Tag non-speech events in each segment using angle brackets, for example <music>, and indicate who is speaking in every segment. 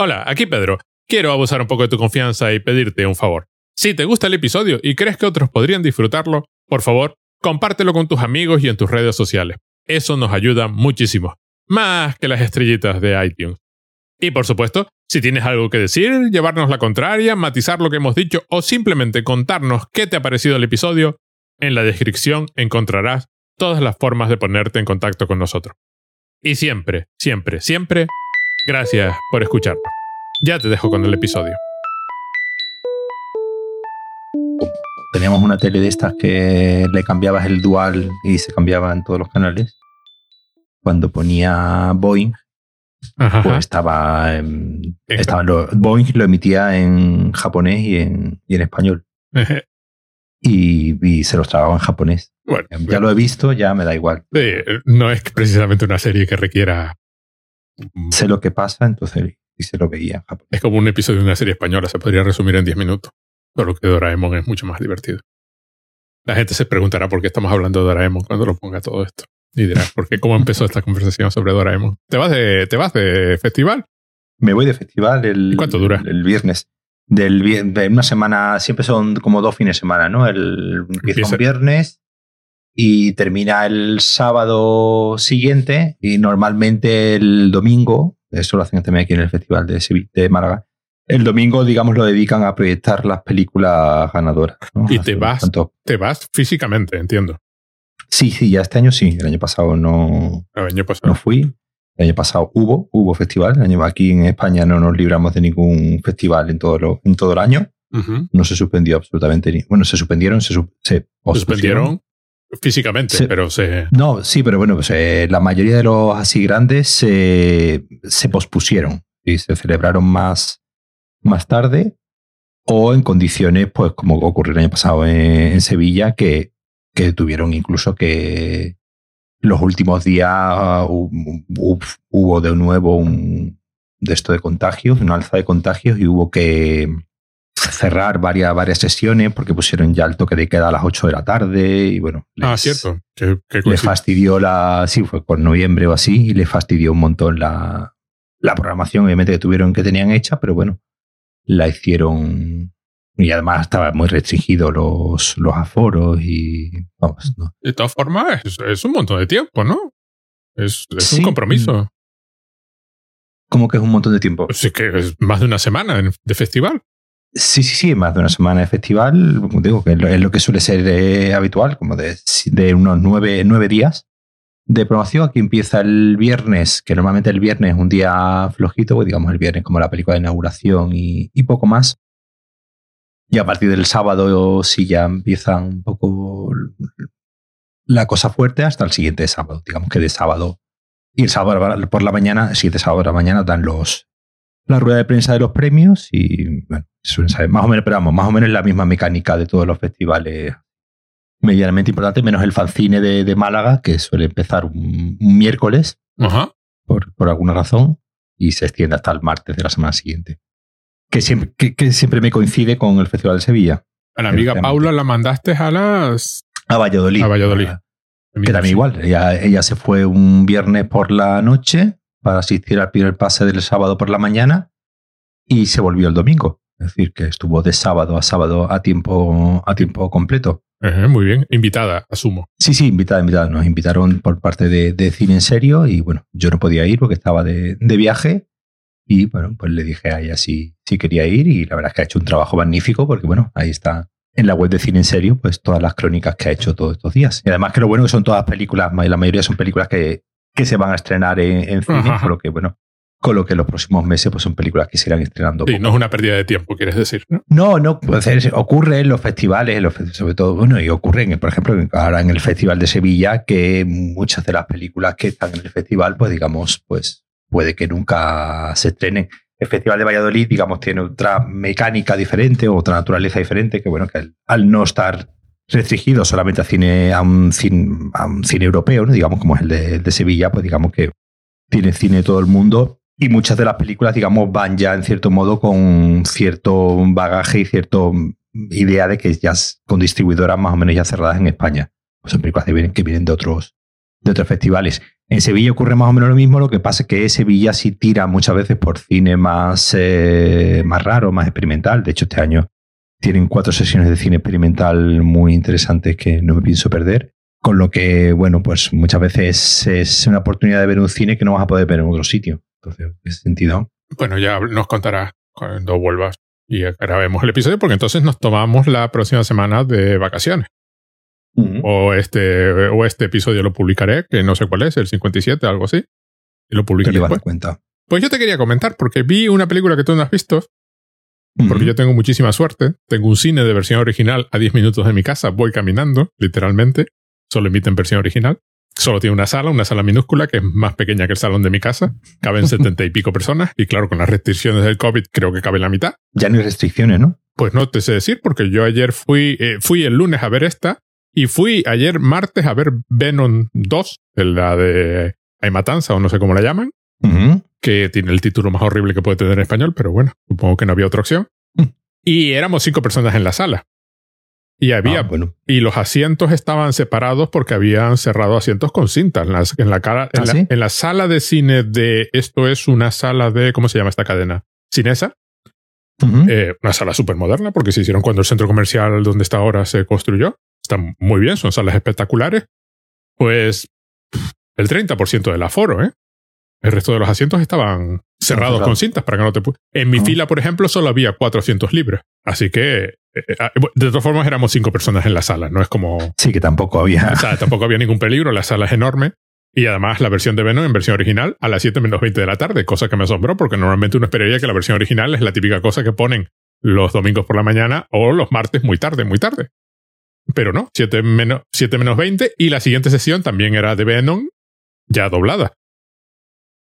Speaker 1: Hola, aquí Pedro. Quiero abusar un poco de tu confianza y pedirte un favor. Si te gusta el episodio y crees que otros podrían disfrutarlo, por favor, compártelo con tus amigos y en tus redes sociales. Eso nos ayuda muchísimo. Más que las estrellitas de iTunes. Y por supuesto, si tienes algo que decir, llevarnos la contraria, matizar lo que hemos dicho o simplemente contarnos qué te ha parecido el episodio, en la descripción encontrarás todas las formas de ponerte en contacto con nosotros. Y siempre, siempre, siempre, gracias por escucharnos. Ya te dejo con el episodio.
Speaker 2: Teníamos una tele de estas que le cambiabas el dual y se cambiaba en todos los canales. Cuando ponía Boeing,
Speaker 1: Ajá.
Speaker 2: pues estaba, en- estaba lo- Boeing lo emitía en japonés y en, y en español. Y, y se los trababa en japonés.
Speaker 1: bueno,
Speaker 2: Ya lo he visto, ya me da igual.
Speaker 1: sí, no es precisamente una serie que requiera...
Speaker 2: Sé lo que pasa, entonces y se lo veía en japonés.
Speaker 1: Es como un episodio de una serie española, se podría resumir en 10 minutos. Solo que Doraemon es mucho más divertido. La gente se preguntará por qué estamos hablando de Doraemon cuando lo ponga todo esto. Y dirá, ¿por qué? ¿Cómo empezó esta conversación sobre Doraemon? ¿Te vas de, te vas de festival?
Speaker 2: Me voy de festival el,
Speaker 1: ¿Y cuánto dura?
Speaker 2: el viernes. Del, de una semana, siempre son como dos fines de semana, ¿no? El empieza
Speaker 1: Empieza-
Speaker 2: un viernes y termina el sábado siguiente y normalmente el domingo, eso lo hacen también aquí en el Festival de, de Málaga, el domingo, digamos, lo dedican a proyectar las películas ganadoras. ¿no?
Speaker 1: Y te vas.
Speaker 2: tanto-
Speaker 1: Te vas físicamente, entiendo.
Speaker 2: Sí, sí, ya este año sí. El año pasado no,
Speaker 1: El año pasado.
Speaker 2: no fui. El año pasado hubo, hubo festival. El año- aquí en España no nos libramos de ningún festival en todo, lo- en todo el año. No se suspendió absolutamente ni. Bueno, se suspendieron, se, se
Speaker 1: suspendieron físicamente, pero se...
Speaker 2: No, sí, pero bueno, pues eh, la mayoría de los así grandes se, se pospusieron y se celebraron más, más tarde o en condiciones, pues como ocurrió el año pasado en, en Sevilla, que, que tuvieron incluso que los últimos días hu- hubo de nuevo un de esto de contagios, una alza de contagios y hubo que cerrar varias, varias sesiones porque pusieron ya el toque de queda a las 8 de la tarde y bueno.
Speaker 1: Ah,
Speaker 2: les-
Speaker 1: cierto. Que, que
Speaker 2: le fastidió la. Sí, fue por noviembre o así, y le fastidió un montón la, la programación, obviamente, que tuvieron que tenían hecha, pero bueno, la hicieron. Y además estaba muy restringido los, los aforos y. Vamos, ¿no?
Speaker 1: De todas formas, es, es un montón de tiempo, ¿no? Es, es
Speaker 2: Sí.
Speaker 1: un compromiso.
Speaker 2: Como que es un montón de tiempo.
Speaker 1: Sí que es más de una semana de festival.
Speaker 2: Sí, sí, sí, más de una semana de festival, como digo, que es lo, que suele ser eh, habitual, como de, de unos nueve, nueve días de promoción. Aquí empieza el viernes, que normalmente el viernes es un día flojito, pues digamos el viernes como la película de inauguración y, y poco más. Y a partir del sábado sí ya empieza un poco la cosa fuerte hasta el siguiente sábado. Digamos que de sábado y el sábado por la mañana, el siguiente sábado por la mañana dan los la rueda de prensa de los premios y bueno, suelen saber más o menos, pero vamos, más o menos la misma mecánica de todos los festivales medianamente importantes, menos el fanzine de, de Málaga, que suele empezar un, un miércoles
Speaker 1: Ajá.
Speaker 2: por, por alguna razón y se extiende hasta el martes de la semana siguiente. Que siempre, que, que siempre me coincide con el Festival de Sevilla.
Speaker 1: A la amiga. Paula la mandaste a las...
Speaker 2: A Valladolid.
Speaker 1: A Valladolid.
Speaker 2: Que también igual. Ella, ella se fue un viernes por la noche para asistir al primer pase del sábado por la mañana y se volvió el domingo. Es decir, que estuvo de sábado a sábado a tiempo, a tiempo completo.
Speaker 1: Muy bien. Invitada, asumo.
Speaker 2: Sí, sí, invitada, invitada. Nos invitaron por parte de, de Cine en Serio y bueno, yo no podía ir porque estaba de, de viaje y bueno, pues le dije a ella si, si quería ir y la verdad es que ha hecho un trabajo magnífico porque bueno, ahí está en la web de Cine en Serio pues todas las crónicas que ha hecho todos estos días. Y además que lo bueno que son todas películas, la mayoría son películas que, que se van a estrenar en, en cine, con lo que bueno, con lo que los próximos meses pues son películas que se irán estrenando.
Speaker 1: Sí,
Speaker 2: poco
Speaker 1: no es una pérdida de tiempo, quieres decir, ¿no?
Speaker 2: no, no, puede ser, ocurre en los festivales, en los sobre todo, bueno, y ocurre, en, por ejemplo, ahora en el Festival de Sevilla, que muchas de las películas que están en el festival, pues digamos, pues puede que nunca se estrenen. El Festival de Valladolid, digamos, tiene otra mecánica diferente, otra naturaleza diferente, que bueno, que al, al no estar restringido solamente a cine, a un cine, a un cine europeo, ¿no? digamos, como es el de, el de Sevilla, pues digamos que tiene cine todo el mundo y muchas de las películas, digamos, van ya en cierto modo con cierto bagaje y cierta idea de que ya con distribuidoras más o menos ya cerradas en España. Pues son películas que vienen, que vienen de otros, de otros festivales. En Sevilla ocurre más o menos lo mismo, lo que pasa es que Sevilla sí tira muchas veces por cine más, eh, más raro, más experimental. De hecho, este año tienen cuatro sesiones de cine experimental muy interesantes que no me pienso perder. Con lo que, bueno, pues muchas veces es una oportunidad de ver un cine que no vas a poder ver en otro sitio. Entonces, en ese sentido.
Speaker 1: Bueno, ya nos contarás cuando vuelvas y grabemos el episodio, porque entonces nos tomamos la próxima semana de vacaciones. O este, o este episodio lo publicaré, que no sé cuál es, el 57, algo así. Y lo publicaré.
Speaker 2: Después. cuenta.
Speaker 1: Pues yo te quería comentar, porque vi una película que tú no has visto. Porque yo tengo muchísima suerte. Tengo un cine de versión original a 10 minutos de mi casa. Voy caminando, literalmente. Solo emiten versión original. Solo tiene una sala, una sala minúscula, que es más pequeña que el salón de mi casa. <laughs> Caben setenta y pico personas. Y claro, con las restricciones del COVID creo que cabe la mitad.
Speaker 2: Ya no hay restricciones, ¿no?
Speaker 1: Pues no te sé decir, porque yo ayer fui, eh, fui el lunes a ver esta y fui ayer martes a ver Venom 2, la de Hay Matanza o no sé cómo la llaman, que tiene el título más horrible que puede tener en español, pero bueno, supongo que no había otra opción. <laughs> Y éramos cinco personas en la sala. Y había, ah, y los asientos estaban separados porque habían cerrado asientos con cintas en la, en la cara, en, ¿Ah, la, sala de cine de, esto es una sala de, ¿cómo se llama esta cadena? Cinesa. Eh, una sala súper moderna porque se hicieron cuando el centro comercial donde está ahora se construyó están muy bien, son salas espectaculares, pues el 30% del aforo, ¿eh? El resto de los asientos estaban cerrados con cintas para que no te... En mi ah. fila, por ejemplo, solo había 400 libres. Así que, eh, eh, ah, de todas formas, éramos cinco personas en la sala. No es como...
Speaker 2: Sí, que tampoco había...
Speaker 1: O sea, tampoco había ningún peligro. La sala es enorme. Y además la versión de Venom en versión original a las 7 menos 20 de la tarde, cosa que me asombró porque normalmente uno esperaría que la versión original es la típica cosa que ponen los domingos por la mañana o los martes muy tarde, muy tarde. Pero no, 7 menos, 7 menos 20 y la siguiente sesión también era de Venom ya doblada.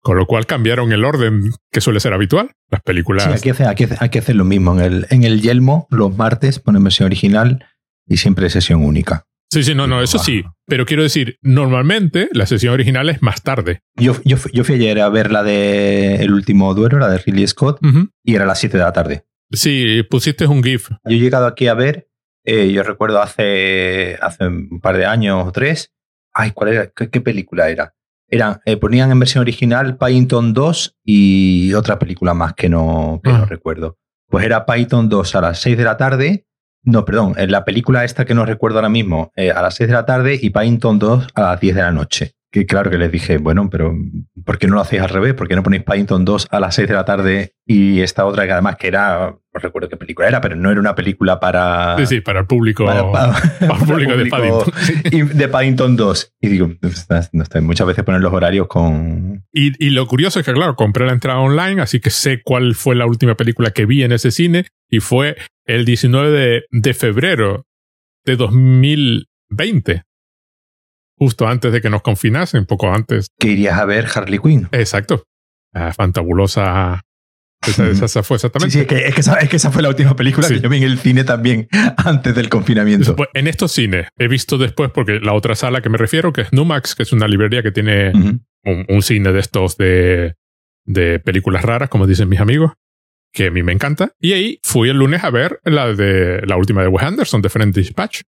Speaker 1: Con lo cual cambiaron el orden que suele ser habitual. Las películas. Sí,
Speaker 2: hay que hacer, lo mismo. En el, en el Yelmo, los martes ponen versión original y siempre sesión única.
Speaker 1: Sí, sí, no, no, eso sí. Pero quiero decir, normalmente la sesión original es más tarde.
Speaker 2: Yo, yo, yo fui ayer a ver la de El último duelo, la de Ridley Scott, y era a las 7 de la tarde.
Speaker 1: Sí, pusiste un GIF.
Speaker 2: Yo he llegado aquí a ver eh, yo recuerdo hace, hace un par de años o tres. Ay, ¿cuál era? ¿Qué, película era? Eran, eh, ponían en versión original Python 2 y otra película más que no, que no ah. recuerdo. Pues era Python 2 a las 6 de la tarde. No, perdón, en la película esta que no recuerdo ahora mismo, eh, a las 6 de la tarde y Python 2 a las 10 de la noche. Que claro que les dije, bueno, pero ¿por qué no lo hacéis al revés? ¿Por qué no ponéis Paddington 2 a las 6 de la tarde y esta otra que además que era, no recuerdo qué película era, pero no era una película para...
Speaker 1: Sí, sí, para el público, para, <laughs> el público, de Paddington. <laughs>
Speaker 2: Y de Paddington 2. Y digo, no está, muchas veces ponen los horarios con...
Speaker 1: Y, y lo curioso es que, claro, compré la entrada online, así que sé cuál fue la última película que vi en ese cine y fue el 19 de, de febrero de 2020 justo antes de que nos confinasen, poco antes.
Speaker 2: Que irías a ver Harley Quinn.
Speaker 1: Exacto. La fantabulosa. Esa, fue exactamente.
Speaker 2: Sí, sí, es, que, es, que esa, fue la última película que yo vi en el cine también <laughs> antes del confinamiento.
Speaker 1: Pues, en estos cines he visto después, porque la otra sala que me refiero, que es Numax, que es una librería que tiene un, cine de estos de, de películas raras, como dicen mis amigos, que a mí me encanta. Y ahí fui el lunes a ver la de la última de Wes Anderson, de Friend Dispatch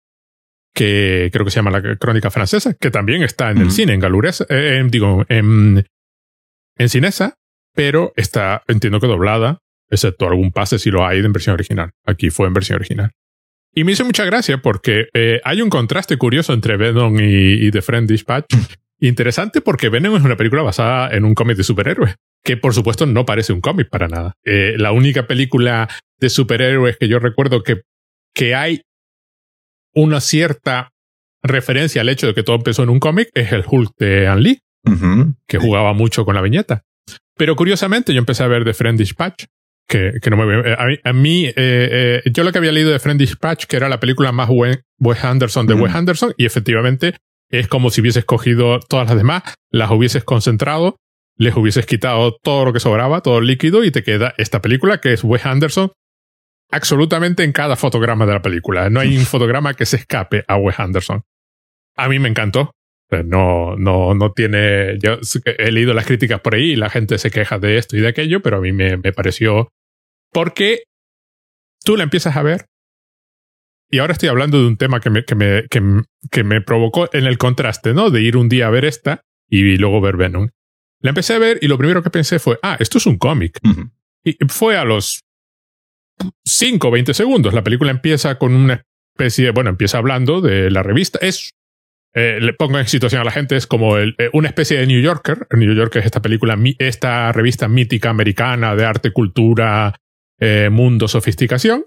Speaker 1: que creo que se llama La Crónica Francesa, que también está en el cine, en Galures, eh, digo, en, en Cinesa, pero está, entiendo que doblada, excepto algún pase si lo hay en versión original. Aquí fue en versión original. Y me hizo mucha gracia porque eh, hay un contraste curioso entre Venom y, The Friend Dispatch. Interesante porque Venom es una película basada en un cómic de superhéroes, que por supuesto no parece un cómic para nada. Eh, la única película de superhéroes que yo recuerdo que, que hay una cierta referencia al hecho de que todo empezó en un cómic es el Hulk de Ann Lee, que jugaba mucho con la viñeta. Pero curiosamente yo empecé a ver The Friend Dispatch, que, que no me a, mí, eh, eh, yo lo que había leído de Friend Dispatch, que era la película más Wes Anderson de Wes Anderson, y efectivamente es como si hubieses cogido todas las demás, las hubieses concentrado, les hubieses quitado todo lo que sobraba, todo el líquido, y te queda esta película que es Wes Anderson absolutamente en cada fotograma de la película. No hay un <laughs> fotograma que se escape a Wes Anderson. A mí me encantó. No, no, no tiene. Yo he leído las críticas por ahí y la gente se queja de esto y de aquello, pero a mí me, me pareció. Porque tú la empiezas a ver. Y ahora estoy hablando de un tema que me, que me, que, que me provocó en el contraste, ¿no? De ir un día a ver esta y luego ver Venom. La empecé a ver y lo primero que pensé fue, ah, esto es un cómic. Y fue a los 5 o 20 segundos. La película empieza con una especie, bueno, empieza hablando de la revista. Es, eh, le pongo en situación a la gente, es como el, eh, una especie de New Yorker. New Yorker es esta película, esta revista mítica americana de arte, cultura, eh, mundo, sofisticación.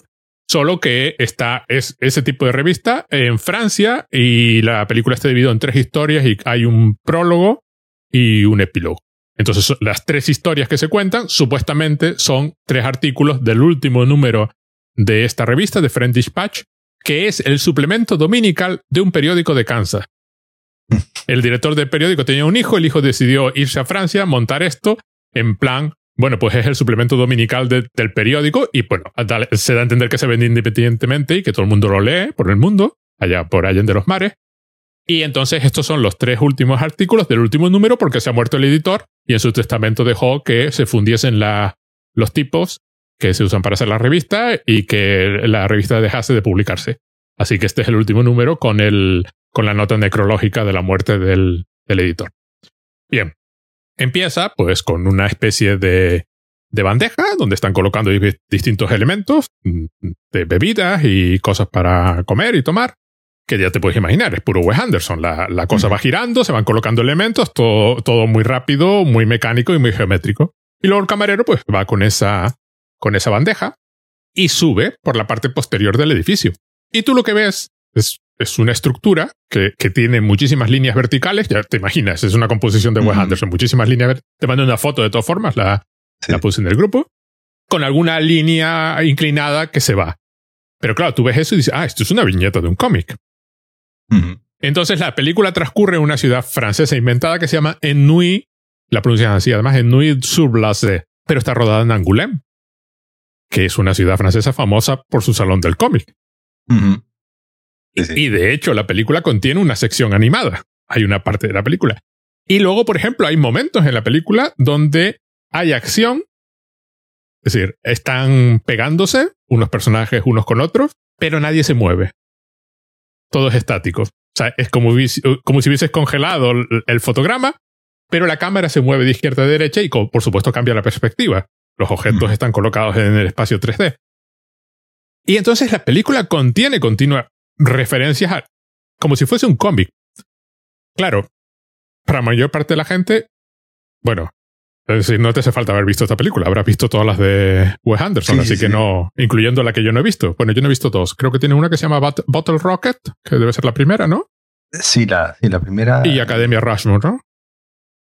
Speaker 1: Solo que está, es ese tipo de revista en Francia y la película está dividida en tres historias y hay un prólogo y un epílogo. Entonces, las tres historias que se cuentan supuestamente son tres artículos del último número de esta revista, de French Dispatch, que es el suplemento dominical de un periódico de Kansas. <laughs> El director del periódico tenía un hijo, el hijo decidió irse a Francia, montar esto, en plan, bueno, pues es el suplemento dominical del periódico y bueno, se da a entender que se vende independientemente y que todo el mundo lo lee por el mundo, allá por allá de los mares. Y entonces estos son los tres últimos artículos del último número porque se ha muerto el editor y en su testamento dejó que se fundiesen los tipos que se usan para hacer la revista y que la revista dejase de publicarse. Así que este es el último número con, el, con la nota necrológica de la muerte del, del editor. Bien, empieza pues con una especie de, de bandeja donde están colocando distintos elementos mm, de bebidas y cosas para comer y tomar que ya te puedes imaginar, es puro Wes Anderson. La, la cosa va girando, se van colocando elementos, todo, todo muy rápido, muy mecánico y muy geométrico. Y luego el camarero pues va con esa, con esa bandeja y sube por la parte posterior del edificio. Y tú lo que ves es, es una estructura que, que, tiene muchísimas líneas verticales. Ya te imaginas, es una composición de Wes Anderson, muchísimas líneas. Te mando una foto de todas formas, la, la puse en el grupo, con alguna línea inclinada que se va. Pero claro, tú ves eso y dices, ah, esto es una viñeta de un cómic. Entonces la película transcurre en una ciudad francesa inventada que se llama Ennui, la pronuncian así además, Ennui-sur-Blaze, pero está rodada en Angoulême, que es una ciudad francesa famosa por su salón del cómic. Y de hecho la película contiene una sección animada, hay una parte de la película. Y luego, por ejemplo, hay momentos en la película donde hay acción, es decir, están pegándose unos personajes unos con otros, pero nadie se mueve todo es estático. O sea, es como, como si hubieses congelado el, fotograma, pero la cámara se mueve de izquierda a derecha y por supuesto cambia la perspectiva. Los objetos mm. están colocados en el espacio 3D. Y entonces la película contiene continua referencias a, como si fuese un cómic. Claro, para mayor parte de la gente, bueno, es decir, no te hace falta haber visto esta película. Habrás visto todas las de Wes Anderson, así que no, incluyendo la que yo no he visto. Bueno, yo no he visto dos. Creo que tiene una que se llama Bottle Rocket, que debe ser la primera, ¿no?
Speaker 2: Sí, la, sí, la primera.
Speaker 1: Y Academia Rushmore, ¿no?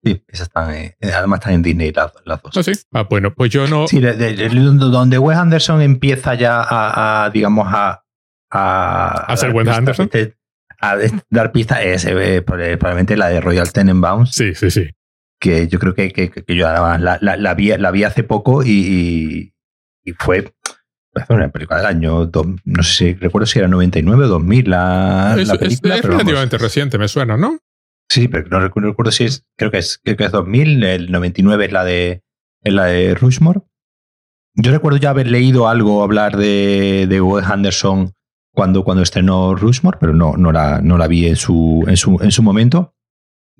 Speaker 2: Sí, esas están, eh, además están en Disney las, dos.
Speaker 1: Ah, sí. Ah, bueno, pues yo no.
Speaker 2: Sí, donde Wes Anderson empieza ya a, digamos, a.
Speaker 1: A, a ser Wes Anderson.
Speaker 2: A dar pistas es eh, probablemente la de Royal Tenenbaums.
Speaker 1: Sí, sí, sí
Speaker 2: que yo creo que, que, que yo la, la, la, vi, la vi hace poco y, y fue una película del año, no sé si recuerdo si era 99 o 2000 la,
Speaker 1: es,
Speaker 2: la película.
Speaker 1: Es, relativamente reciente, me suena, ¿no?
Speaker 2: Sí, pero no recuerdo, si es, creo que es, creo que es 2000, el 99 es la de, es la de Rushmore. Yo recuerdo ya haber leído algo, hablar de, de Wes Anderson cuando, cuando estrenó Rushmore, pero no, no, la, no la vi en su, en su, en su momento.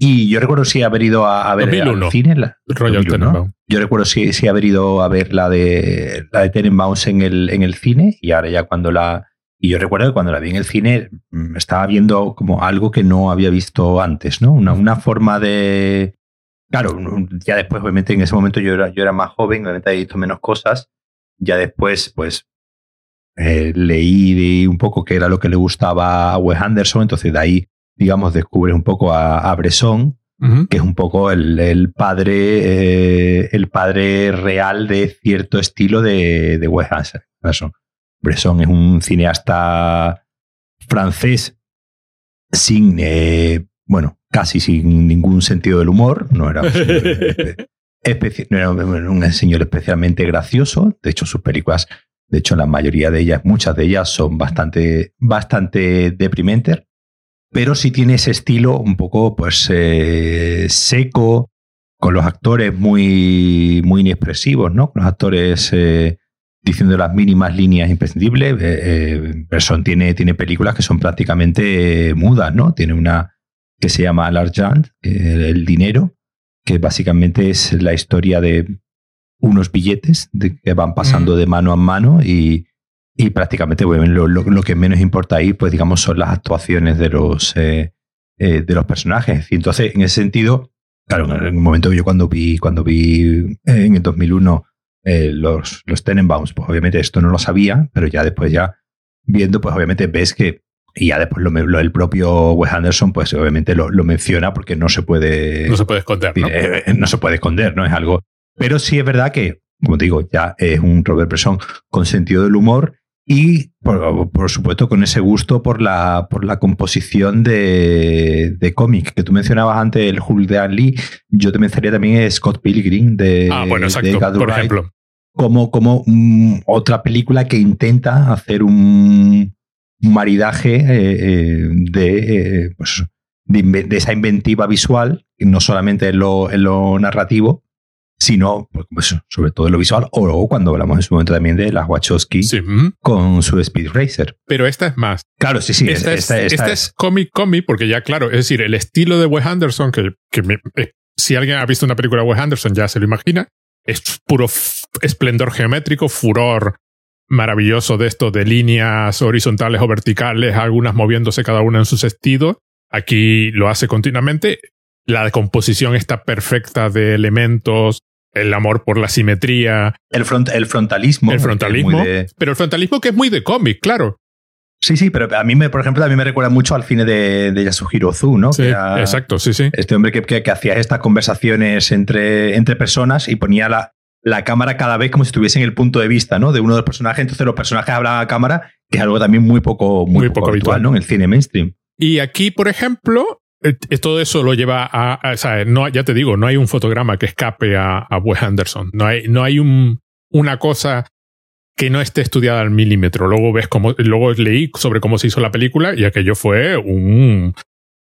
Speaker 2: Y yo recuerdo sí haber ido a, ver el cine. La,
Speaker 1: Royal Tenenbaum.
Speaker 2: Yo recuerdo sí, sí haber ido a ver la de la de Tenenbaums en el, en el cine y ahora ya cuando la... Y yo recuerdo que cuando la vi en el cine mm, estaba viendo como algo que no había visto antes, ¿no? Una, una forma de... Claro, ya después, obviamente, en ese momento yo era, yo era más joven, obviamente había visto menos cosas. Ya después, pues, eh, leí un poco qué era lo que le gustaba a Wes Anderson, entonces de ahí digamos, descubres un poco a, Bresson, que es un poco el, padre, eh, el padre real de cierto estilo de, de Wes Anderson. Bresson es un cineasta francés sin, eh, bueno, casi sin ningún sentido del humor, no era, <laughs> un señor especialmente gracioso, de hecho sus películas, de hecho la mayoría de ellas, muchas de ellas son bastante, bastante deprimentes, pero sí tiene ese estilo un poco pues eh, seco, con los actores muy, muy inexpresivos, ¿no? Con los actores eh, diciendo las mínimas líneas imprescindibles. Eh, eh tiene, tiene películas que son prácticamente mudas, ¿no? Tiene una, que se llama L'Argent, el dinero, que básicamente es la historia de unos billetes que van pasando de mano a mano y, prácticamente lo, que menos importa ahí, pues digamos, son las actuaciones de los, eh, eh, de los personajes. Y entonces, en ese sentido, claro, en el momento yo cuando vi, cuando vi en el 2001 los, los Tenenbaums, pues obviamente esto no lo sabía, pero ya después ya viendo, pues obviamente ves que y ya después lo, el propio Wes Anderson, pues obviamente lo, menciona porque no se puede.
Speaker 1: No se puede esconder, ¿no?
Speaker 2: Eh, no se puede esconder, ¿no? Es algo. Pero sí es verdad que, como digo, ya es un Robert Bresson con sentido del humor y, por, supuesto, con ese gusto por la, por la composición de, de cómic. Que tú mencionabas antes el Julian Lee, yo te mencionaría también Scott Pilgrim de.
Speaker 1: Ah, bueno, exacto, por ejemplo.
Speaker 2: Como, como mm, otra película que intenta hacer un maridaje eh, eh, de, eh, pues, de, esa inventiva visual, no solamente en lo, en lo narrativo, sino pues, sobre todo en lo visual, o luego cuando hablamos en su momento también de las Wachowski con su Speed Racer.
Speaker 1: Pero esta es más.
Speaker 2: Claro, sí, sí.
Speaker 1: Esta, es, esta, es, cómic cómic, porque ya claro, es decir, el estilo de Wes Anderson, que, que si alguien ha visto una película de Wes Anderson ya se lo imagina, es puro esplendor geométrico, furor maravilloso de esto de líneas horizontales o verticales, algunas moviéndose cada una en su sentido. Aquí lo hace continuamente. La composición está perfecta de elementos, el amor por la simetría.
Speaker 2: El, front, el frontalismo.
Speaker 1: El frontalismo. Pero el frontalismo que es muy de cómic, claro.
Speaker 2: Sí, sí, pero a mí, me, por ejemplo, a mí me recuerda mucho al cine de, de Yasuhiro Ozu, ¿no?
Speaker 1: Sí, exacto, sí, sí.
Speaker 2: Este hombre que, que, hacía estas conversaciones entre, entre personas y ponía la, la cámara cada vez como si estuviese en el punto de vista ¿no? de uno de los personajes. Entonces los personajes hablaban a cámara, que es algo también muy poco, muy, poco, habitual, ¿no? en el cine mainstream.
Speaker 1: Y aquí, por ejemplo, todo eso lo lleva a, no, ya te digo, no hay un fotograma que escape a, a Wes Anderson. No hay, no hay un, una cosa que no esté estudiada al milímetro. Luego ves cómo, luego leí sobre cómo se hizo la película y aquello fue un,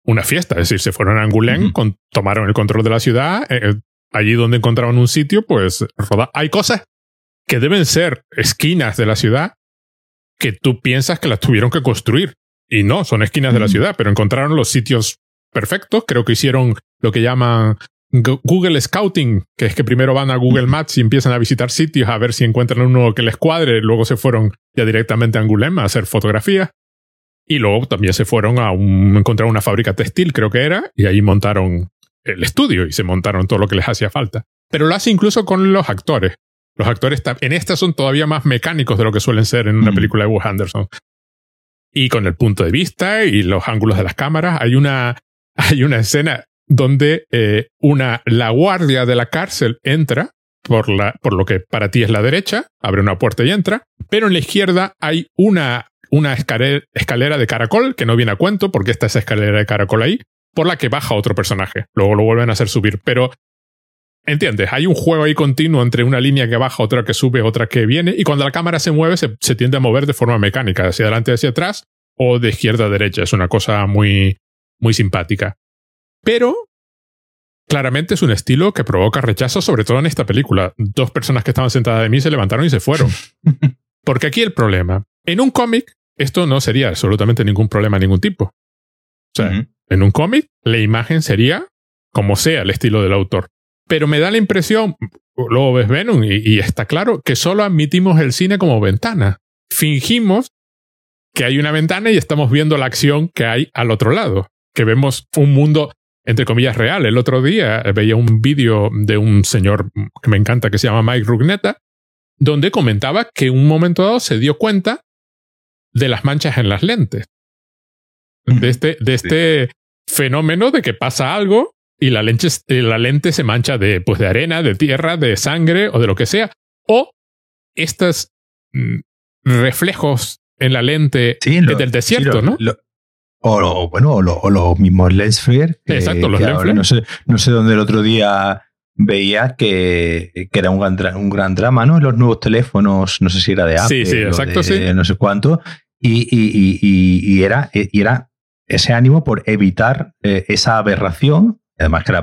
Speaker 1: una fiesta. Es decir, se fueron a Angoulême, tomaron el control de la ciudad, eh, allí donde encontraban un sitio, pues Hay cosas que deben ser esquinas de la ciudad que tú piensas que las tuvieron que construir. Y no, son esquinas de la ciudad, pero encontraron los sitios perfectos. Creo que hicieron lo que llaman Google Scouting, que es que primero van a Google Maps y empiezan a visitar sitios a ver si encuentran uno que les cuadre. Luego se fueron ya directamente a Angoulême a hacer fotografías. Y luego también se fueron a un, encontrar una fábrica textil, creo que era, y ahí montaron el estudio y se montaron todo lo que les hacía falta. Pero lo hace incluso con los actores. Los actores en esta son todavía más mecánicos de lo que suelen ser en una mm. película de Wes Anderson. Y con el punto de vista y los ángulos de las cámaras, hay una, hay una escena donde eh, una, la guardia de la cárcel entra por, la, por lo que para ti es la derecha, abre una puerta y entra, pero en la izquierda hay una, una escalera, escalera de caracol que no viene a cuento porque está esa escalera de caracol ahí, por la que baja otro personaje. Luego lo vuelven a hacer subir. Pero, ¿entiendes? Hay un juego ahí continuo entre una línea que baja, otra que sube, otra que viene. Y cuando la cámara se mueve, se, tiende a mover de forma mecánica, hacia adelante, hacia atrás, o de izquierda a derecha. Es una cosa muy, muy simpática. Pero, claramente es un estilo que provoca rechazo, sobre todo en esta película. Dos personas que estaban sentadas de mí se levantaron y se fueron. <laughs> Porque aquí el problema. En un cómic, esto no sería absolutamente ningún problema ningún tipo. O sea, en un cómic, la imagen sería como sea el estilo del autor. Pero me da la impresión, luego ves Venom y, está claro, que solo admitimos el cine como ventana. Fingimos que hay una ventana y estamos viendo la acción que hay al otro lado. Que vemos un mundo, entre comillas, real. El otro día veía un vídeo de un señor que me encanta que se llama Mike Rugnetta, donde comentaba que en un momento dado se dio cuenta de las manchas en las lentes de este, de este fenómeno de que pasa algo y la lente, la lente se mancha de, pues, de arena, de tierra, de sangre o de lo que sea. O estos mm, reflejos en la lente del desierto, ¿no?
Speaker 2: O, bueno, o, los mismos lens flare.
Speaker 1: Exacto, los
Speaker 2: no sé, no sé dónde el otro día veía que, que era un gran, un gran drama, ¿no? Los nuevos teléfonos, no sé si era de Apple.
Speaker 1: Sí, sí, exacto,
Speaker 2: de,
Speaker 1: sí.
Speaker 2: No sé cuánto. Y, y, y, y, era, y era ese ánimo por evitar eh, esa aberración. Además que la,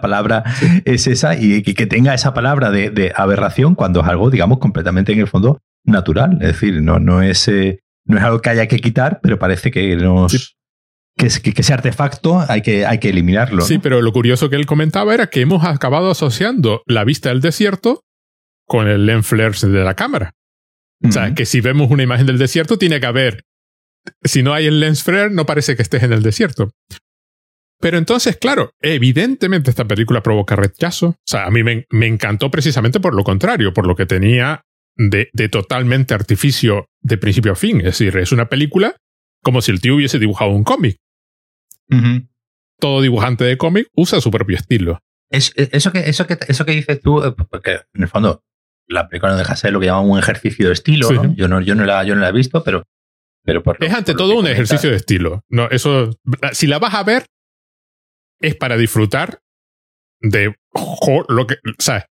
Speaker 2: palabra es esa y que, tenga esa palabra de, aberración cuando es algo, digamos, completamente en el fondo natural. Es decir, no, no, es, eh, no es algo que haya que quitar, pero parece que nos, que, que, ese artefacto hay que, hay que eliminarlo.
Speaker 1: Sí, pero lo curioso que él comentaba era que hemos acabado asociando la vista del desierto con el lens flare de la cámara. O sea, que si vemos una imagen del desierto, tiene que haber. Si no hay el lens flare, no parece que estés en el desierto. Pero entonces, claro, evidentemente esta película provoca rechazo. O sea, a mí me, me encantó precisamente por lo contrario, por lo que tenía de, de, totalmente artificio de principio a fin. Es decir, es una película como si el tío hubiese dibujado un cómic. Todo dibujante de cómic usa su propio estilo.
Speaker 2: Es, eso, que, eso, que, eso que dices tú, eh, porque en el fondo la película no deja de ser lo que llaman un ejercicio de estilo. ¿no? Yo, no, yo, no la, yo no la he visto, pero, pero por
Speaker 1: Es ante todo un ejercicio de estilo. No, eso, si la vas a ver, es para disfrutar de lo que. Sea,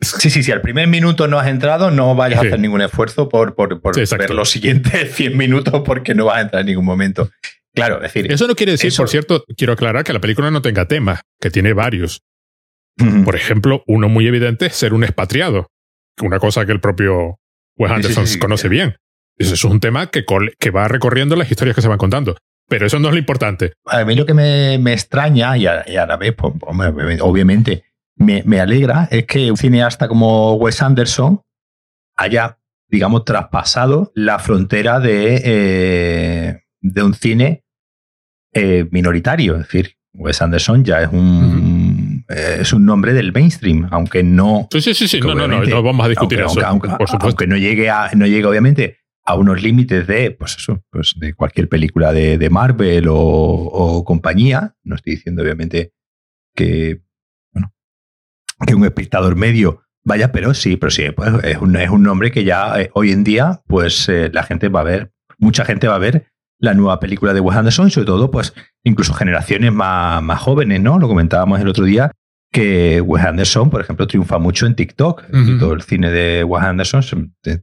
Speaker 2: Sí, sí, sí, al primer minuto no has entrado, no vayas a hacer ningún esfuerzo por, por, por ver los siguientes <laughs> 100 minutos porque no vas a entrar en ningún momento. Claro, decir.
Speaker 1: Eso no quiere decir, por cierto, quiero aclarar que la película no tenga temas, que tiene varios. Por ejemplo, uno muy evidente es ser un expatriado, una cosa que el propio Wes Anderson conoce bien. Eso es un tema que, que va recorriendo las historias que se van contando. Pero eso no es lo importante.
Speaker 2: A mí lo que me, me extraña, y a, y a la vez, pues, obviamente, me, me, alegra, es que un cineasta como Wes Anderson haya, digamos, traspasado la frontera de, eh, de un cine eh, minoritario. Es decir, Wes Anderson ya es un, eh, es un nombre del mainstream, aunque no.
Speaker 1: Sí, sí, sí, sí. No, no, no, no vamos a discutir
Speaker 2: aunque,
Speaker 1: eso.
Speaker 2: Aunque, por supuesto. Aunque no llegue, a, no llegue, obviamente, a unos límites de, pues eso, pues de cualquier película de, de Marvel o, o, compañía. No estoy diciendo, obviamente, que, bueno, que un espectador medio vaya, pero sí, pero sí, pues es, un, es un nombre que ya eh, hoy en día, pues eh, la gente va a ver, mucha gente va a ver la nueva película de Wes Anderson, sobre todo, pues, incluso generaciones más, más jóvenes, ¿no? Lo comentábamos el otro día, que Wes Anderson, por ejemplo, triunfa mucho en TikTok. y todo el cine de Wes Anderson,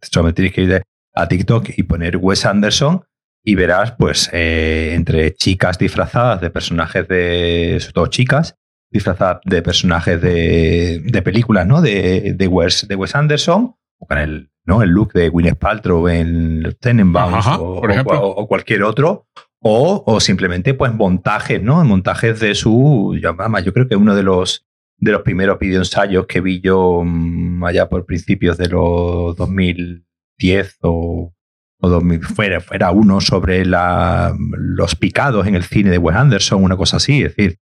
Speaker 2: solamente tienes que ir a TikTok y poner Wes Anderson y verás, pues, eh, entre chicas disfrazadas de personajes de, sobre todo chicas, disfrazadas de personajes de, de películas, ¿no? De, de, Wes, de Wes Anderson, o con el ¿no? El look de Gwyneth Paltrow en Tenenbaums o, o, o, cualquier otro. O, o, simplemente, pues, montajes, ¿no? Montajes de su. Yo, yo creo que uno de los de los primeros videoensayos que vi yo um, allá por principios de los 2010 o, o 2000, fuera, fuera uno sobre la, los picados en el cine de Wes Anderson, una cosa así. Es decir,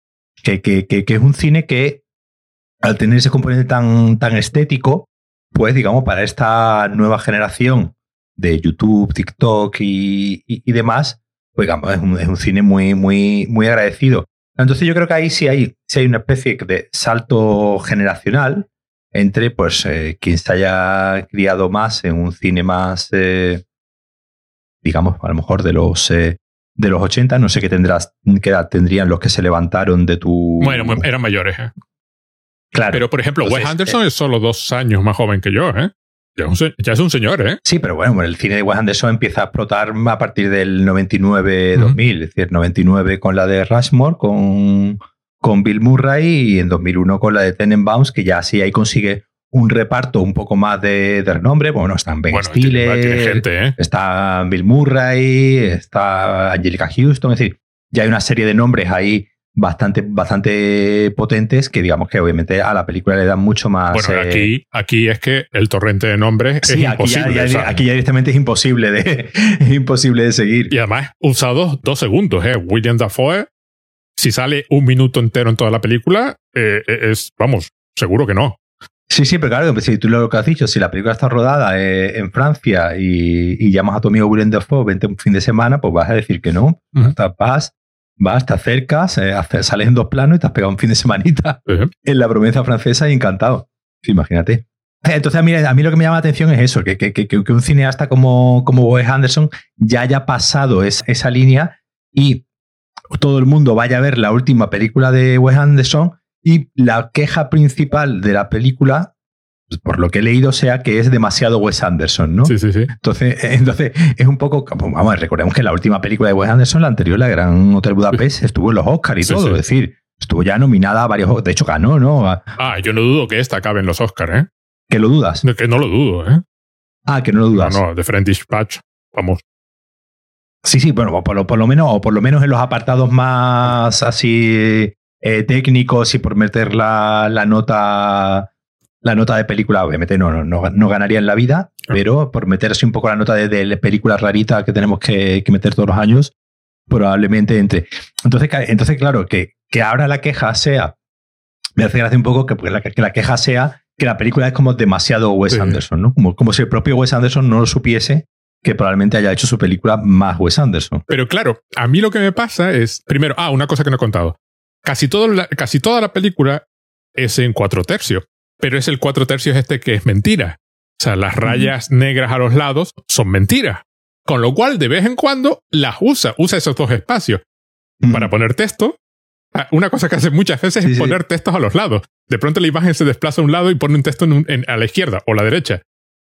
Speaker 2: que, que, que, que es un cine que, al tener ese componente tan, tan estético, pues digamos, para esta nueva generación de YouTube, TikTok y, y, demás, pues digamos, es un, es un, cine muy, muy, muy agradecido. Entonces yo creo que ahí sí hay, sí hay una especie de salto generacional entre pues eh, quien se haya criado más en un cine más, eh, digamos, a lo mejor de los... Eh, de los 80, no sé qué tendrás, qué edad tendrían los que se levantaron de tu.
Speaker 1: Bueno, eran mayores, ¿eh? Claro. Pero, por ejemplo, Entonces, Wes Anderson eh, es solo dos años más joven que yo, ¿eh? Ya es, un, ya es un señor, ¿eh?
Speaker 2: Sí, pero bueno, el cine de Wes Anderson empieza a explotar a partir del 99-2000, uh -huh. es decir, 99 con la de Rushmore, con, con Bill Murray, y en 2001 con la de Tenenbaums, que ya sí ahí consigue un reparto un poco más de, de renombre. Bueno, están Ben bueno, Stiller,
Speaker 1: tiene gente, ¿eh?
Speaker 2: está Bill Murray, está Angelica Houston, es decir, ya hay una serie de nombres ahí bastante, bastante potentes que digamos que obviamente a la película le dan mucho más.
Speaker 1: Bueno, eh... aquí, aquí es que el torrente de nombres
Speaker 2: sí,
Speaker 1: es
Speaker 2: aquí
Speaker 1: imposible.
Speaker 2: Ya, ya, aquí ya directamente es imposible de, <laughs> es imposible de seguir.
Speaker 1: Y además, usados dos segundos, ¿eh? William Dafoe, si sale un minuto entero en toda la película, eh, es, vamos, seguro que no.
Speaker 2: Sí, sí, pero claro, si tú lo que has dicho, si la película está rodada eh, en Francia y, y, llamas a tu amigo William Dafoe, vente un fin de semana, pues vas a decir que no. Uh -huh. Vas, vas, te acercas, eh, sales en dos planos y te has pegado un fin de semanita <laughs> uh -huh. en la provincia francesa y encantado. Imagínate. Entonces, a mí, a mí lo que me llama la atención es eso, que, que, que, que un cineasta como, como Wes Anderson ya haya pasado es, esa línea y todo el mundo vaya a ver la última película de Wes Anderson y la queja principal de la película, por lo que he leído, sea que es demasiado Wes Anderson, ¿no?
Speaker 1: Sí, sí, sí.
Speaker 2: Entonces, <laughs> entonces es un poco. Vamos, recordemos que la última película de Wes Anderson, la anterior, la Gran Hotel Budapest, estuvo en los Oscars y sí, todo. Sí. Es decir, estuvo ya nominada a varios. De hecho, ganó, ¿no?
Speaker 1: Ah, yo no dudo que esta acabe en los Oscars, ¿eh?
Speaker 2: ¿Que lo dudas?
Speaker 1: Que no lo dudo, ¿eh?
Speaker 2: Ah, que no lo dudas.
Speaker 1: No, no, The Friend Dispatch, vamos.
Speaker 2: Sí, sí, bueno, por lo, por lo menos, o por lo menos en los apartados más así eh, técnicos y por meter la, la, nota la nota de película, obviamente no, no, no, ganaría en la vida, ah. pero por meterse un poco la nota de, de película rarita que tenemos que, que, meter todos los años, probablemente entre. Entonces, entonces claro, que, que ahora la queja sea, me hace gracia un poco que, la, que la queja sea que la película es como demasiado Wes Anderson, ¿no? Como, como si el propio Wes Anderson no lo supiese que probablemente haya hecho su película más Wes Anderson.
Speaker 1: Pero claro, a mí lo que me pasa es, primero, ah, una cosa que no he contado. Casi, todo casi toda la película es en cuatro tercios, pero es el cuatro tercios este que es mentira. O sea, las rayas negras a los lados son mentiras. Con lo cual, de vez en cuando, las usa, usa esos dos espacios para poner texto. Ah, una cosa que hace muchas veces es poner textos a los lados. De pronto la imagen se desplaza a un lado y pone un texto a la izquierda o la derecha.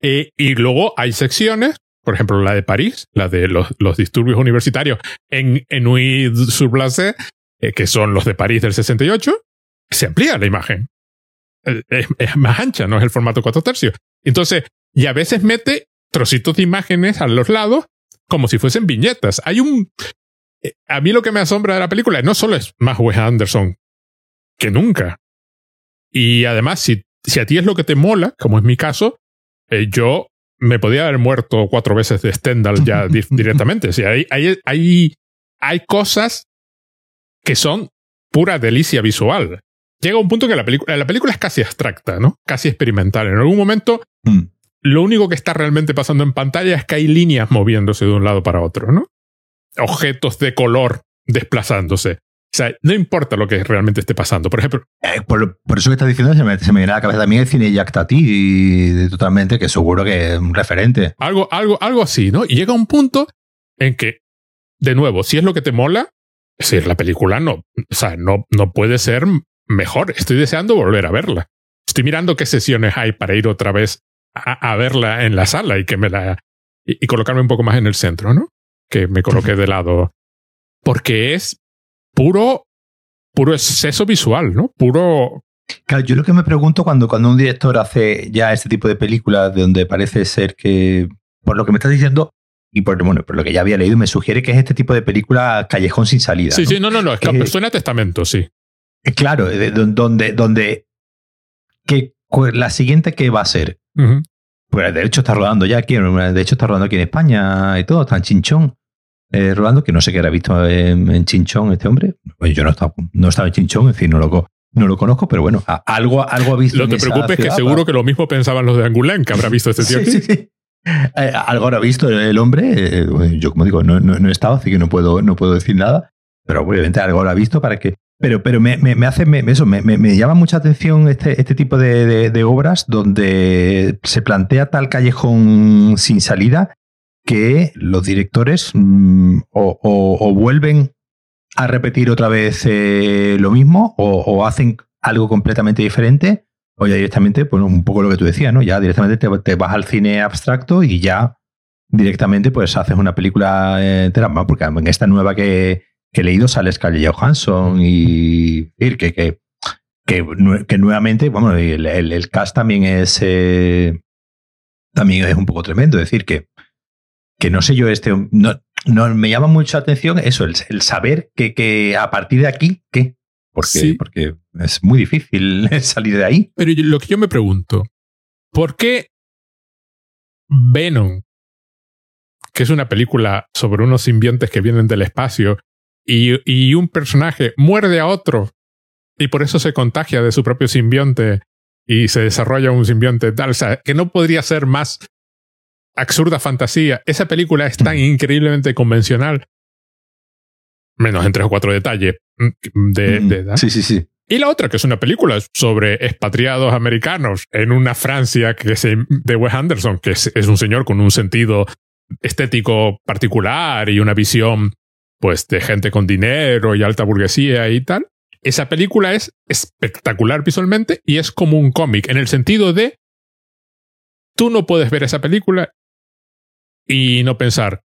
Speaker 1: Eh, y luego hay secciones por ejemplo, la de París, la de los, los disturbios universitarios en, en sur eh, que son los de París del 68, se amplía la imagen. Eh, es, más ancha, no es el formato 4 tercios. Entonces, y a veces mete trocitos de imágenes a los lados como si fuesen viñetas. Hay un... Eh, a mí lo que me asombra de la película no solo es más Wes Anderson que nunca. Y además, si, si a ti es lo que te mola, como es mi caso, yo me podía haber muerto cuatro veces de Stendhal ya <laughs> directamente. O hay, hay, hay, hay cosas que son pura delicia visual. Llega un punto que la, película la película es casi abstracta, ¿no? Casi experimental. En algún momento, mm. lo único que está realmente pasando en pantalla es que hay líneas moviéndose de un lado para otro, ¿no? Objetos de color desplazándose. O sea, no importa lo que realmente esté pasando. Por ejemplo.
Speaker 2: Eh, por, eso que estás diciendo, se me, se me viene a la cabeza también el cine Jack Tati, totalmente, que seguro que es un referente.
Speaker 1: Algo, algo, algo así, ¿no? Y llega un punto en que, de nuevo, si es lo que te mola, es decir, la película no, o sea, no, no puede ser mejor. Estoy deseando volver a verla. Estoy mirando qué sesiones hay para ir otra vez a, verla en la sala y que me la. Y, y, colocarme un poco más en el centro, ¿no? Que me coloque de lado. Porque es puro, puro exceso visual, ¿no? Puro.
Speaker 2: Claro, yo lo que me pregunto cuando, cuando un director hace ya este tipo de películas de donde parece ser que, por lo que me estás diciendo, y por, bueno, por lo que ya había leído, me sugiere que es este tipo de película callejón sin salida.
Speaker 1: Sí, sí, no, no, no, es que suena testamento, sí.
Speaker 2: Eh, claro, donde, donde que la siguiente que va a ser. Pues de hecho está rodando ya aquí, de hecho está rodando aquí en España y todo, está en Chinchón eh, rodando, que no sé qué era visto en, Chinchón este hombre. Pues yo no estaba, no estaba en Chinchón, en fin, no lo, no lo conozco, pero bueno, algo, algo ha visto.
Speaker 1: No te preocupes, que seguro que lo mismo pensaban los de Angulán, que habrá visto este tío. sí, sí,
Speaker 2: eh, algo habrá visto el hombre. Eh, yo, como digo, no, no, he estado, así que no puedo, no puedo decir nada. Pero obviamente algo habrá visto para que. Pero, pero me, me, hace eso, me, me, llama mucha atención este, este tipo de, de, obras donde se plantea tal callejón sin salida que los directores mm, o, vuelven a repetir otra vez eh, lo mismo o, hacen algo completamente diferente o ya directamente, pues un poco lo que tú decías, ¿no? Ya directamente te, vas al cine abstracto y ya directamente pues haces una película entera, porque en esta nueva que, he leído sale Scarlett Johansson y que, que, que, nuevamente, bueno, el, el, cast también es eh, también es un poco tremendo, es decir, que que no sé yo, este, no, no me llama mucho la atención eso, el, saber que, que, a partir de aquí, ¿qué? Porque, porque es muy difícil <laughs> salir de ahí.
Speaker 1: Pero lo que yo me pregunto, ¿por qué Venom, que es una película sobre unos simbiontes que vienen del espacio, y, y un personaje muerde a otro y por eso se contagia de su propio simbionte y se desarrolla un simbionte tal, o sea, que no podría ser más absurda fantasía. Esa película es tan increíblemente convencional. Menos en tres o cuatro detalles mm, de, edad.
Speaker 2: Sí, sí, sí.
Speaker 1: Y la otra, que es una película sobre expatriados americanos en una Francia que es de Wes Anderson, que es, un señor con un sentido estético particular y una visión pues de gente con dinero y alta burguesía y tal. Esa película es espectacular visualmente y es como un cómic en el sentido de tú no puedes ver esa película y no pensar,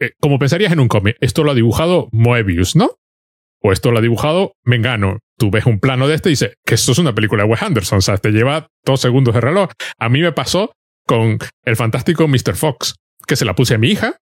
Speaker 1: eh, como pensarías en un cómic, esto lo ha dibujado Moebius, ¿no? O esto lo ha dibujado Mengano. Tú ves un plano de este y dices que esto es una película de Wes Anderson, o sea, te lleva dos segundos de reloj. A mí me pasó con el fantástico Mr. Fox, que se la puse a mi hija